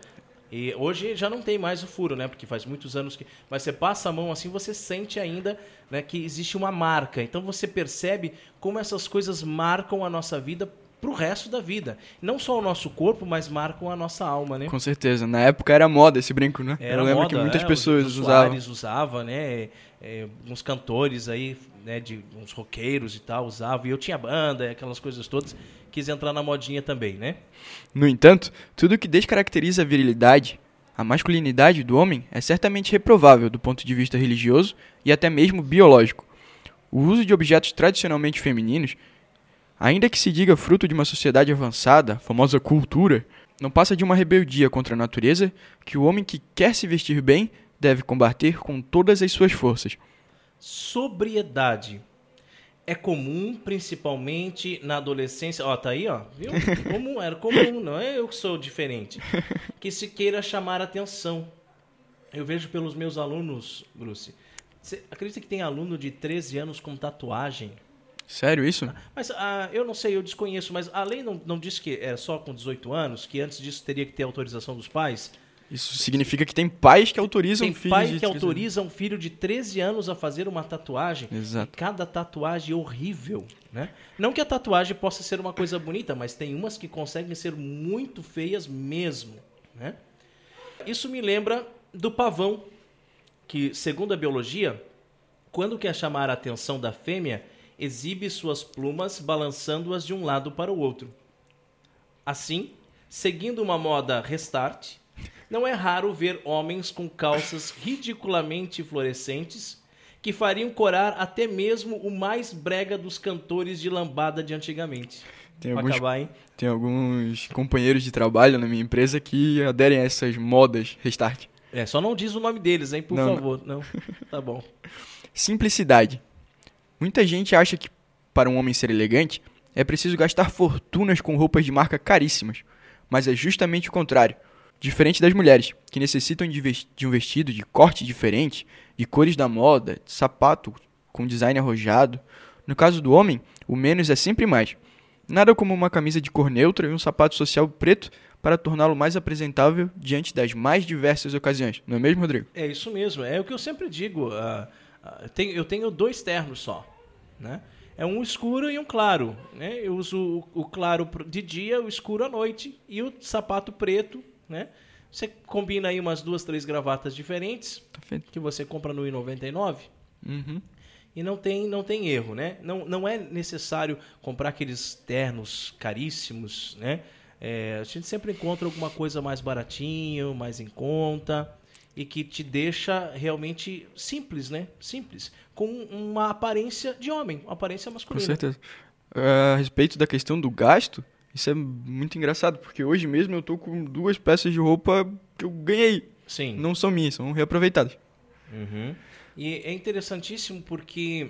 E hoje já não tem mais o furo, né? Porque faz muitos anos que. Mas você passa a mão assim, você sente ainda né, que existe uma marca. Então você percebe como essas coisas marcam a nossa vida pro resto da vida. Não só o nosso corpo, mas marcam a nossa alma, né? Com certeza. Na época era moda esse brinco, né? Era Eu lembro moda, que muitas é, pessoas o Jô usavam. Usava, né? É, uns cantores aí, né? De uns roqueiros e tal, usavam. E eu tinha banda, aquelas coisas todas. Quis entrar na modinha também, né? No entanto, tudo que descaracteriza a virilidade, a masculinidade do homem, é certamente reprovável do ponto de vista religioso e até mesmo biológico. O uso de objetos tradicionalmente femininos, ainda que se diga fruto de uma sociedade avançada, famosa cultura, não passa de uma rebeldia contra a natureza que o homem que quer se vestir bem deve combater com todas as suas forças. Sobriedade. É comum, principalmente na adolescência. Ó, tá aí, ó. Viu? Comum, era comum, não é eu que sou diferente. Que se queira chamar atenção. Eu vejo pelos meus alunos, Bruce. Você acredita que tem aluno de 13 anos com tatuagem? Sério isso? Mas ah, eu não sei, eu desconheço, mas a lei não, não diz que é só com 18 anos, que antes disso teria que ter autorização dos pais? Isso significa que tem pais que autorizam Tem filhos pai de que 13 anos. autoriza um filho de 13 anos a fazer uma tatuagem. Exato. E cada tatuagem é horrível, né? Não que a tatuagem possa ser uma coisa bonita, mas tem umas que conseguem ser muito feias mesmo, né? Isso me lembra do pavão, que segundo a biologia, quando quer chamar a atenção da fêmea, exibe suas plumas balançando-as de um lado para o outro. Assim, seguindo uma moda restart, não é raro ver homens com calças ridiculamente fluorescentes que fariam corar até mesmo o mais brega dos cantores de lambada de antigamente. Tem alguns acabar? Tem alguns companheiros de trabalho na minha empresa que aderem a essas modas restart. É, só não diz o nome deles, hein, por Não, favor. Não. Tá bom. Simplicidade. Muita gente acha que para um homem ser elegante é preciso gastar fortunas com roupas de marca caríssimas, mas é justamente o contrário. Diferente das mulheres, que necessitam de, um vestido de corte diferente, de cores da moda, de sapato com design arrojado. No caso do homem, o menos é sempre mais. Nada como uma camisa de cor neutra e um sapato social preto para torná-lo mais apresentável diante das mais diversas ocasiões. Não é mesmo, Rodrigo? É isso mesmo. É o que eu sempre digo. ah, eu tenho- eu tenho dois ternos só, né? É um escuro e um claro, né? Eu uso o, o claro de dia, o escuro à noite e o sapato preto, né? Você combina aí umas duas, três gravatas diferentes Tá que você compra no I99 Uhum. e não tem, não tem erro, né? Não, não é necessário comprar aqueles ternos caríssimos, né? É, a gente sempre encontra alguma coisa mais baratinho, mais em conta e que te deixa realmente simples, né? Simples, com uma aparência de homem, uma aparência Com masculina. certeza. Ah, a respeito da questão do gasto, isso é muito engraçado, porque hoje mesmo eu tô com duas peças de roupa que eu ganhei. Sim. Não são minhas, são reaproveitadas. Uhum. E é interessantíssimo porque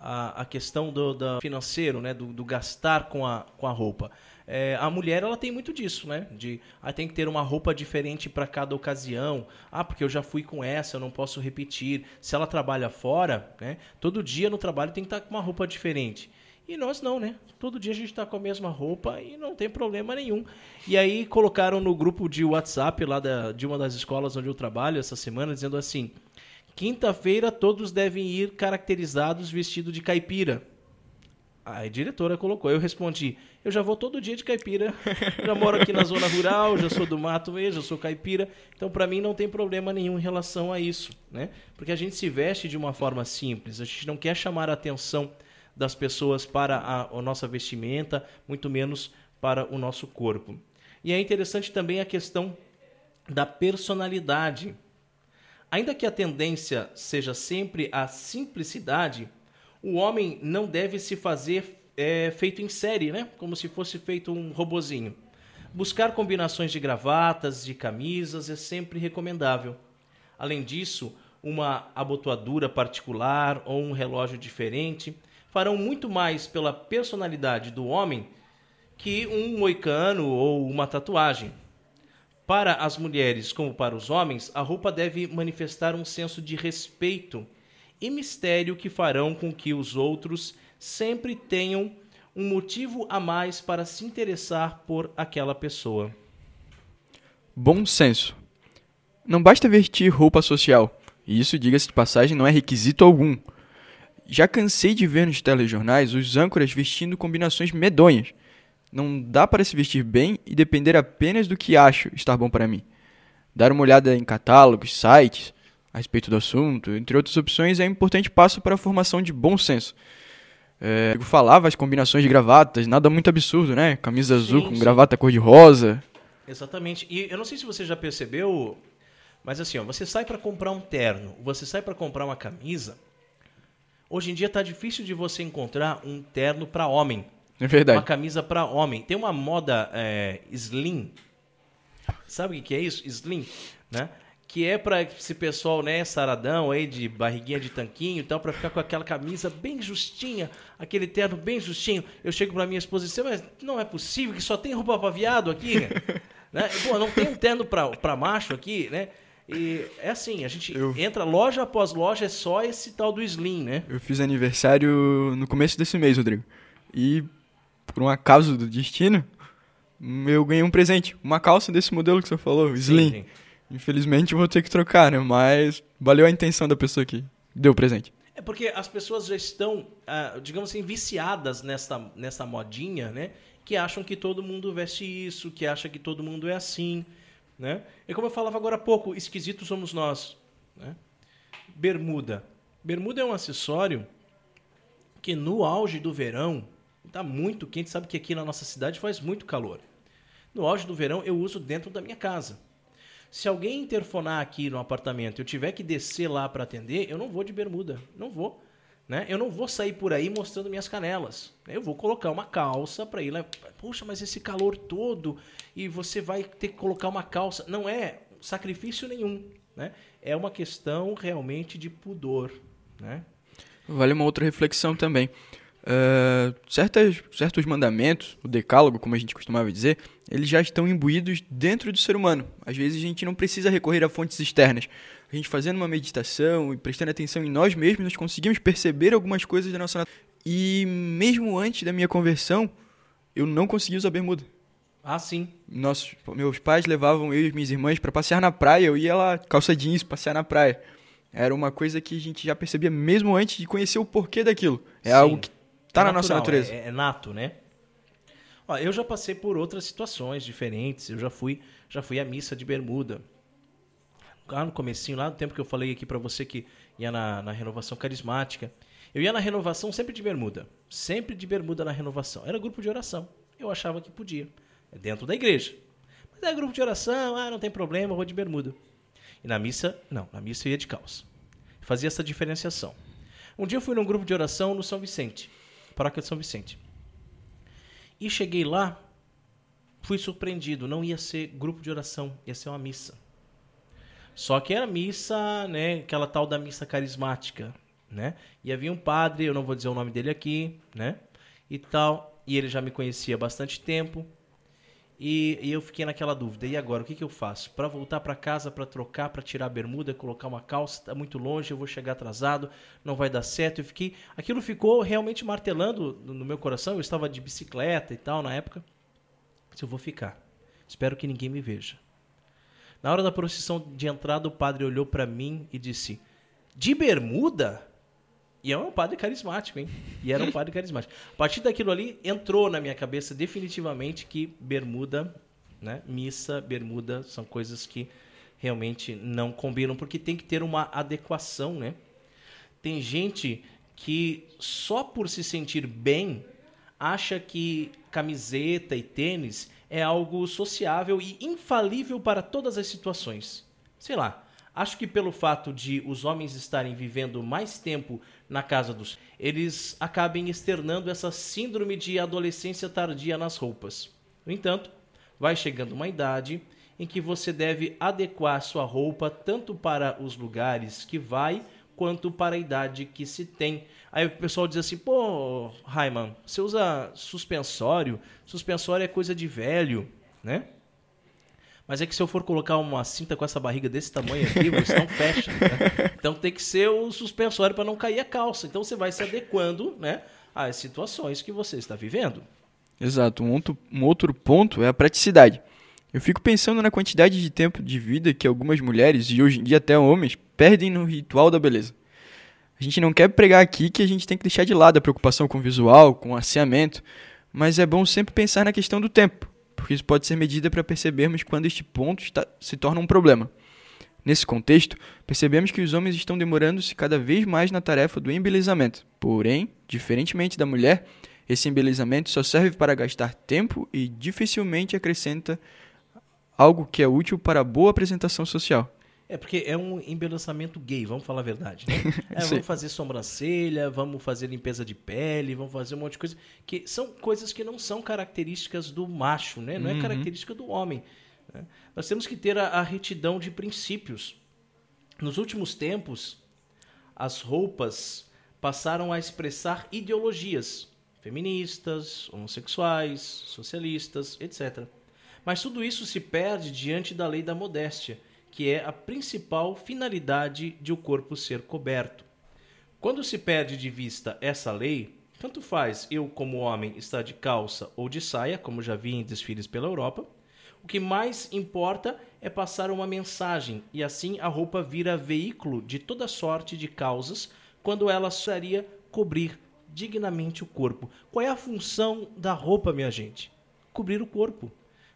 a, a questão do, da financeiro, né, do, do gastar com a, com a roupa. É, a mulher ela tem muito disso, né? De ah, tem que ter uma roupa diferente para cada ocasião. Ah, porque eu já fui com essa, eu não posso repetir. Se ela trabalha fora, né? Todo dia no trabalho tem que estar com uma roupa diferente. E nós não, né? Todo dia a gente está com a mesma roupa e não tem problema nenhum. E aí colocaram no grupo de WhatsApp lá da, de uma das escolas onde eu trabalho essa semana, dizendo assim: quinta-feira todos devem ir caracterizados vestido de caipira. A diretora colocou, eu respondi: eu já vou todo dia de caipira, já moro aqui na zona rural, já sou do mato mesmo, já sou caipira, então para mim não tem problema nenhum em relação a isso, né? Porque a gente se veste de uma forma simples, a gente não quer chamar a atenção das pessoas para a, a nossa vestimenta, muito menos para o nosso corpo. E é interessante também a questão da personalidade. Ainda que a tendência seja sempre a simplicidade, o homem não deve se fazer é, feito em série, né? Como se fosse feito um robozinho. Buscar combinações de gravatas, de camisas é sempre recomendável. Além disso, uma abotoadura particular ou um relógio diferente farão muito mais pela personalidade do homem que um moicano ou uma tatuagem. Para as mulheres como para os homens, a roupa deve manifestar um senso de respeito e mistério que farão com que os outros sempre tenham um motivo a mais para se interessar por aquela pessoa. Bom senso. Não basta vestir roupa social, e isso, diga-se de passagem, não é requisito algum. Já cansei de ver nos telejornais os âncoras vestindo combinações medonhas. Não dá para se vestir bem e depender apenas do que acho estar bom para mim. Dar uma olhada em catálogos, sites, a respeito do assunto, entre outras opções, é um importante passo para a formação de bom senso. É, eu falava as combinações de gravatas, nada muito absurdo, né? Camisa azul Sim, com sim. gravata cor-de-rosa. Exatamente. E eu não sei se você já percebeu, mas assim, ó, você sai para comprar um terno, você sai para comprar uma camisa. Hoje em dia tá difícil de você encontrar um terno para homem, É verdade. uma camisa para homem. Tem uma moda é, slim. Sabe o que que é isso? Slim, né? Que é para esse pessoal, né, saradão aí de barriguinha de tanquinho e tal, para ficar com aquela camisa bem justinha, aquele terno bem justinho. Eu chego para minha esposa e digo, mas não é possível que só tem roupa para viado aqui, né? Pô, não tem um terno para macho aqui, né? E é assim, a gente Eu- entra loja após loja, é só esse tal do slim, né? Eu fiz aniversário no começo desse mês, Rodrigo. E, por um acaso do destino, eu ganhei um presente. Uma calça desse modelo que você falou, Slim. Sim, sim. Infelizmente vou ter que trocar, né? Mas valeu a intenção da pessoa que deu o presente. É porque as pessoas já estão, ah, digamos assim, viciadas nessa, nessa modinha, né? Que acham que todo mundo veste isso, que acha que todo mundo é assim, né? E como eu falava agora há pouco, esquisitos somos nós, né? Bermuda. Bermuda é um acessório que no auge do verão, tá muito quente, sabe que aqui na nossa cidade faz muito calor. No auge do verão eu uso dentro da minha casa. Se alguém interfonar aqui no apartamento eu tiver que descer lá para atender, eu não vou de bermuda. Não vou. Né? Eu não vou sair por aí mostrando minhas canelas. Eu vou colocar uma calça para ir lá. Puxa, mas esse calor todo e você vai ter que colocar uma calça. Não é sacrifício nenhum. Né? É uma questão realmente de pudor. Né? Vale uma outra reflexão também. Uh, certas, certos mandamentos, o decálogo, como a gente costumava dizer, eles já estão imbuídos dentro do ser humano. Às vezes a gente não precisa recorrer a fontes externas. A gente fazendo uma meditação e prestando atenção em nós mesmos, nós conseguimos perceber algumas coisas da nossa natureza. E mesmo antes da minha conversão, eu não conseguia usar bermuda. Ah, sim. Nossos, meus pais levavam eu e minhas irmãs para passear na praia. Eu ia lá, calça jeans, passear na praia. Era uma coisa que a gente já percebia mesmo antes de conhecer o porquê daquilo. É sim. algo que está é na nossa natureza. É, é, nato, né? Ó, eu já passei por outras situações diferentes. Eu já fui, já fui à missa de bermuda. Lá no comecinho, lá no tempo que eu falei aqui para você que ia na, na renovação carismática. Eu ia na renovação sempre de bermuda. Sempre de bermuda na renovação. Era grupo de oração. Eu achava que podia. É dentro da igreja. Mas é grupo de oração, ah, não tem problema, vou de bermuda. E na missa, não, na missa eu ia de calça. Fazia essa diferenciação. Um dia eu fui num grupo de oração no São Vicente, paróquia de São Vicente. E cheguei lá, fui surpreendido, não ia ser grupo de oração, ia ser uma missa. Só que era missa, né, aquela tal da missa carismática, né? E havia um padre, eu não vou dizer o nome dele aqui, né? E tal, e ele já me conhecia há bastante tempo, e, e, eu fiquei naquela dúvida. E agora, o que, que eu faço? Para voltar para casa, para trocar, para tirar a bermuda, colocar uma calça, está muito longe, eu vou chegar atrasado, não vai dar certo. Eu fiquei, aquilo ficou realmente martelando no meu coração. Eu estava de bicicleta e tal na época. Se eu vou ficar, espero que ninguém me veja. Na hora da procissão de entrada, o padre olhou para mim e disse: "De bermuda?" E é um padre carismático, hein? E era um padre carismático. A partir daquilo ali, entrou na minha cabeça definitivamente que bermuda, né? Missa, bermuda são coisas que realmente não combinam, porque tem que ter uma adequação, né? Tem gente que só por se sentir bem acha que camiseta e tênis é algo sociável e infalível para todas as situações. Sei lá, Acho que pelo fato de os homens estarem vivendo mais tempo na casa dos, eles acabem externando essa síndrome de adolescência tardia nas roupas. No entanto, vai chegando uma idade em que você deve adequar sua roupa tanto para os lugares que vai quanto para a idade que se tem. Aí o pessoal diz assim: "Pô, Raiman, você usa suspensório? Suspensório é coisa de velho, né?" Mas é que se eu for colocar uma cinta com essa barriga desse tamanho aqui, você não fecha. Né? Então tem que ser o suspensório para não cair a calça. Então você vai se adequando né, às situações que você está vivendo. Exato. Um outro, um outro ponto é a praticidade. Eu fico pensando na quantidade de tempo de vida que algumas mulheres, e hoje em dia até homens, perdem no ritual da beleza. A gente não quer pregar aqui que a gente tem que deixar de lado a preocupação com o visual, com o asseamento, mas é bom sempre pensar na questão do tempo porque isso pode ser medida para percebermos quando este ponto está, se torna um problema. Nesse contexto, percebemos que os homens estão demorando-se cada vez mais na tarefa do embelezamento. Porém, diferentemente da mulher, esse embelezamento só serve para gastar tempo e dificilmente acrescenta algo que é útil para a boa apresentação social. É porque é um embelezamento gay, vamos falar a verdade. Né? É, vamos fazer sobrancelha, vamos fazer limpeza de pele, vamos fazer um monte de coisa. Que são coisas que não são características do macho, né? não é uhum. característica do homem. Né? Nós temos que ter a, a retidão de princípios. Nos últimos tempos, as roupas passaram a expressar ideologias feministas, homossexuais, socialistas, etc. Mas tudo isso se perde diante da lei da modéstia que é a principal finalidade de o corpo ser coberto. Quando se perde de vista essa lei, tanto faz eu, como homem, estar de calça ou de saia, como já vi em desfiles pela Europa, o que mais importa é passar uma mensagem, e assim a roupa vira veículo de toda sorte de causas, quando ela seria cobrir dignamente o corpo. Qual é a função da roupa, minha gente? Cobrir o corpo.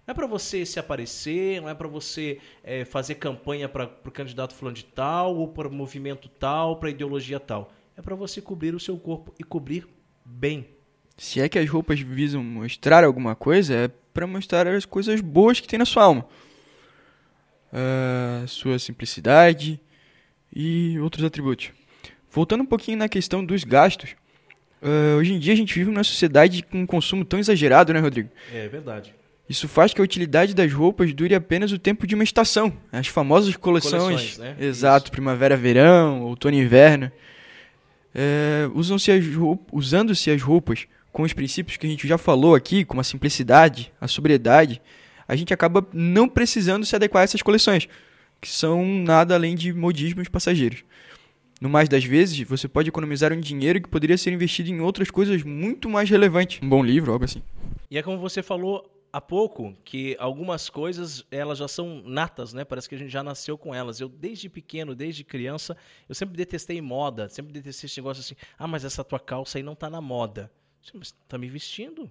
Não é para você se aparecer, não é para você é, fazer campanha para o candidato fulano de tal, ou para o movimento tal, para ideologia tal. É para você cobrir o seu corpo e cobrir bem. Se é que as roupas visam mostrar alguma coisa, é para mostrar as coisas boas que tem na sua alma. Uh, sua simplicidade e outros atributos. Voltando um pouquinho na questão dos gastos, uh, hoje em dia a gente vive numa sociedade com um consumo tão exagerado, né, Rodrigo? É verdade. Isso faz que a utilidade das roupas dure apenas o tempo de uma estação. As famosas coleções. Coleções, né? Exato, primavera-verão, outono-inverno. É, usam-se as Usando-se as roupas com os princípios que a gente já falou aqui, como a simplicidade, a sobriedade, a gente acaba não precisando se adequar a essas coleções, que são nada além de modismos passageiros. No mais das vezes, você pode economizar um dinheiro que poderia ser investido em outras coisas muito mais relevantes. Um bom livro, algo assim. E é como você falou há pouco, que algumas coisas elas já são natas, né? Parece que a gente já nasceu com elas. Eu desde pequeno, desde criança, eu sempre detestei moda, sempre detestei esse negócio assim. Ah, mas essa tua calça aí não tá na moda. Mas tá me vestindo?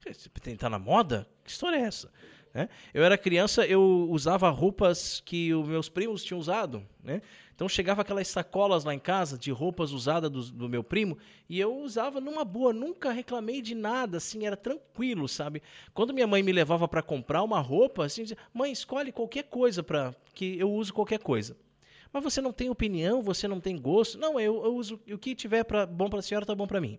Você tem tá na moda? Que história é essa? Né? Eu era criança, eu usava roupas que os meus primos tinham usado, né? Então chegava aquelas sacolas lá em casa de roupas usadas do, do meu primo e eu usava numa boa, nunca reclamei de nada, assim, era tranquilo, sabe? Quando minha mãe me levava para comprar uma roupa, assim, dizia, mãe, escolhe qualquer coisa para que eu uso qualquer coisa. Mas você não tem opinião, você não tem gosto? Não, eu, eu uso o que tiver pra, bom para a senhora, tá bom para mim.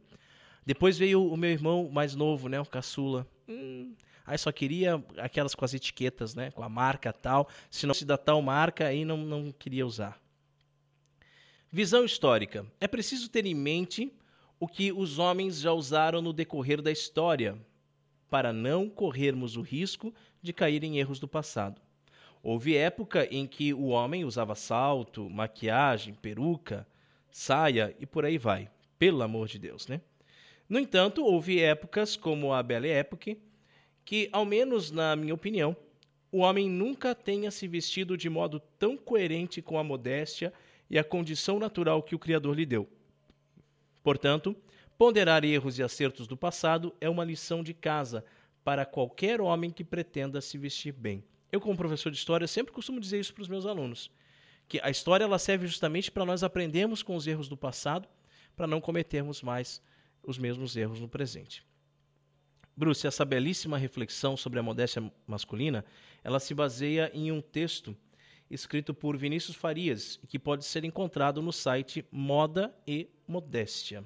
Depois veio o meu irmão mais novo, né, o caçula. Hum, aí só queria aquelas com as etiquetas, né, com a marca tal. Se não se dá tal marca, aí não, não queria usar. Visão histórica. É preciso ter em mente o que os homens já usaram no decorrer da história, para não corrermos o risco de cair em erros do passado. Houve época em que o homem usava salto, maquiagem, peruca, saia e por aí vai. Pelo amor de Deus, né? No entanto, houve épocas como a Belle Époque que, ao menos na minha opinião, o homem nunca tenha se vestido de modo tão coerente com a modéstia e a condição natural que o Criador lhe deu. Portanto, ponderar erros e acertos do passado é uma lição de casa para qualquer homem que pretenda se vestir bem. Eu, como professor de história, sempre costumo dizer isso para os meus alunos, que a história ela serve justamente para nós aprendermos com os erros do passado, para não cometermos mais os mesmos erros no presente. Bruce, essa belíssima reflexão sobre a modéstia masculina, ela se baseia em um texto escrito por Vinícius Farias, que pode ser encontrado no site Moda e Modéstia.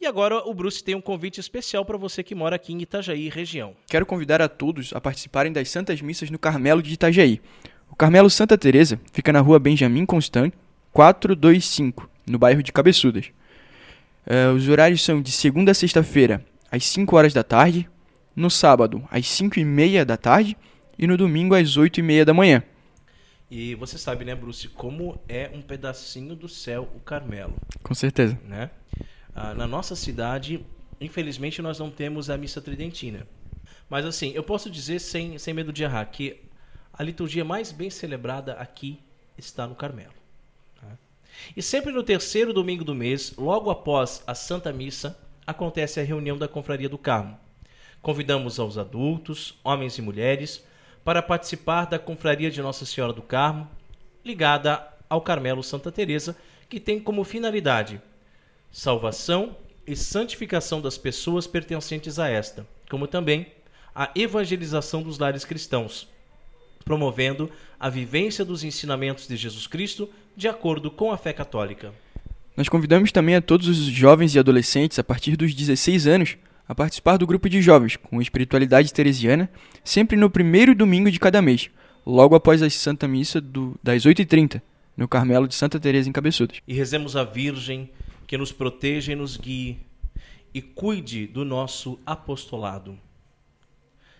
E agora o Bruce tem um convite especial para você que mora aqui em Itajaí, região. Quero convidar a todos a participarem das Santas Missas no Carmelo de Itajaí. O Carmelo Santa Teresa fica na rua Benjamin Constant, 425, no bairro de Cabeçudas. Eh, os horários são de segunda a sexta-feira, às 5 horas da tarde, no sábado, às 5 e meia da tarde e no domingo, às 8 e meia da manhã. E você sabe, né, Bruce, como é um pedacinho do céu o Carmelo, Com certeza. né? Ah, na nossa cidade, infelizmente, nós não temos a missa tridentina. Mas assim, eu posso dizer sem, sem medo de errar que a liturgia mais bem celebrada aqui está no Carmelo. tá? E sempre no terceiro domingo do mês, logo após a Santa Missa, acontece a reunião da Confraria do Carmo. Convidamos aos adultos, homens e mulheres, para participar da Confraria de Nossa Senhora do Carmo, ligada ao Carmelo Santa Teresa, que tem como finalidade salvação e santificação das pessoas pertencentes a esta, como também a evangelização dos lares cristãos, promovendo a vivência dos ensinamentos de Jesus Cristo de acordo com a fé católica. Nós convidamos também a todos os jovens e adolescentes a partir dos 16 anos a participar do grupo de jovens com espiritualidade teresiana, sempre no primeiro domingo de cada mês, logo após a Santa Missa do, das 8h30, no Carmelo de Santa Teresa em Cabeçudas. E rezemos a Virgem que nos proteja e nos guie e cuide do nosso apostolado.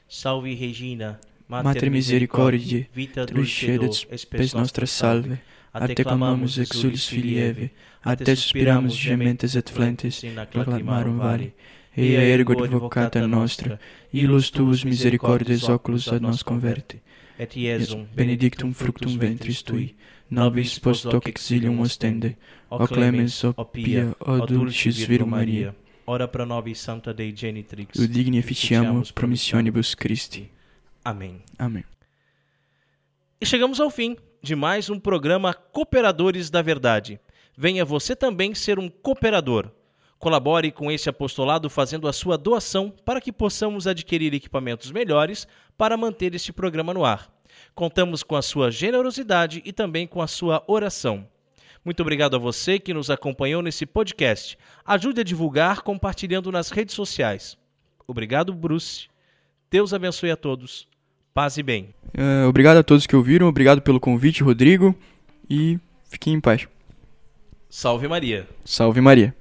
Salve Regina, Mater misericordiae, vita Dulcedo spes nostra salve, a te clamamos exulis filieve, a te suspiramus gementes et flentes, proclamarum vale, ea ergo advocata nostra, illos tuus misericordes oculos ad nos converte. et Iesum benedictum fructum ventris tui, nobis post hoc exilium ostende, o clemens, o pia, o dulcis Virgo Maria, ora pro nobis Santa Dei Genitrix. o digni efficiamus promissionibus Christi. Amém. Amém. E chegamos ao fim de mais um programa Cooperadores da Verdade. Venha você também ser um cooperador. Colabore com este apostolado fazendo a sua doação para que possamos adquirir equipamentos melhores para manter este programa no ar. Contamos com a sua generosidade e também com a sua oração. Muito obrigado a você que nos acompanhou nesse podcast. Ajude a divulgar compartilhando nas redes sociais. Obrigado, Bruce. Deus abençoe a todos. Paz e bem. Uh, obrigado a todos que ouviram, obrigado pelo convite, Rodrigo, e fiquem em paz. Salve Maria. Salve Maria.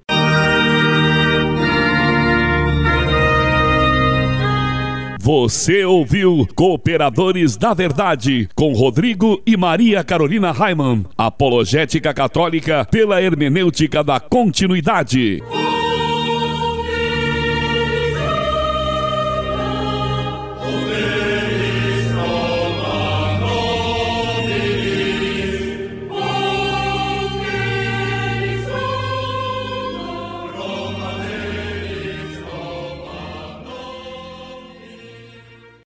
Você ouviu Cooperadores da Verdade com Rodrigo e Maria Carolina Raimann. Apologética Católica pela hermenêutica da continuidade.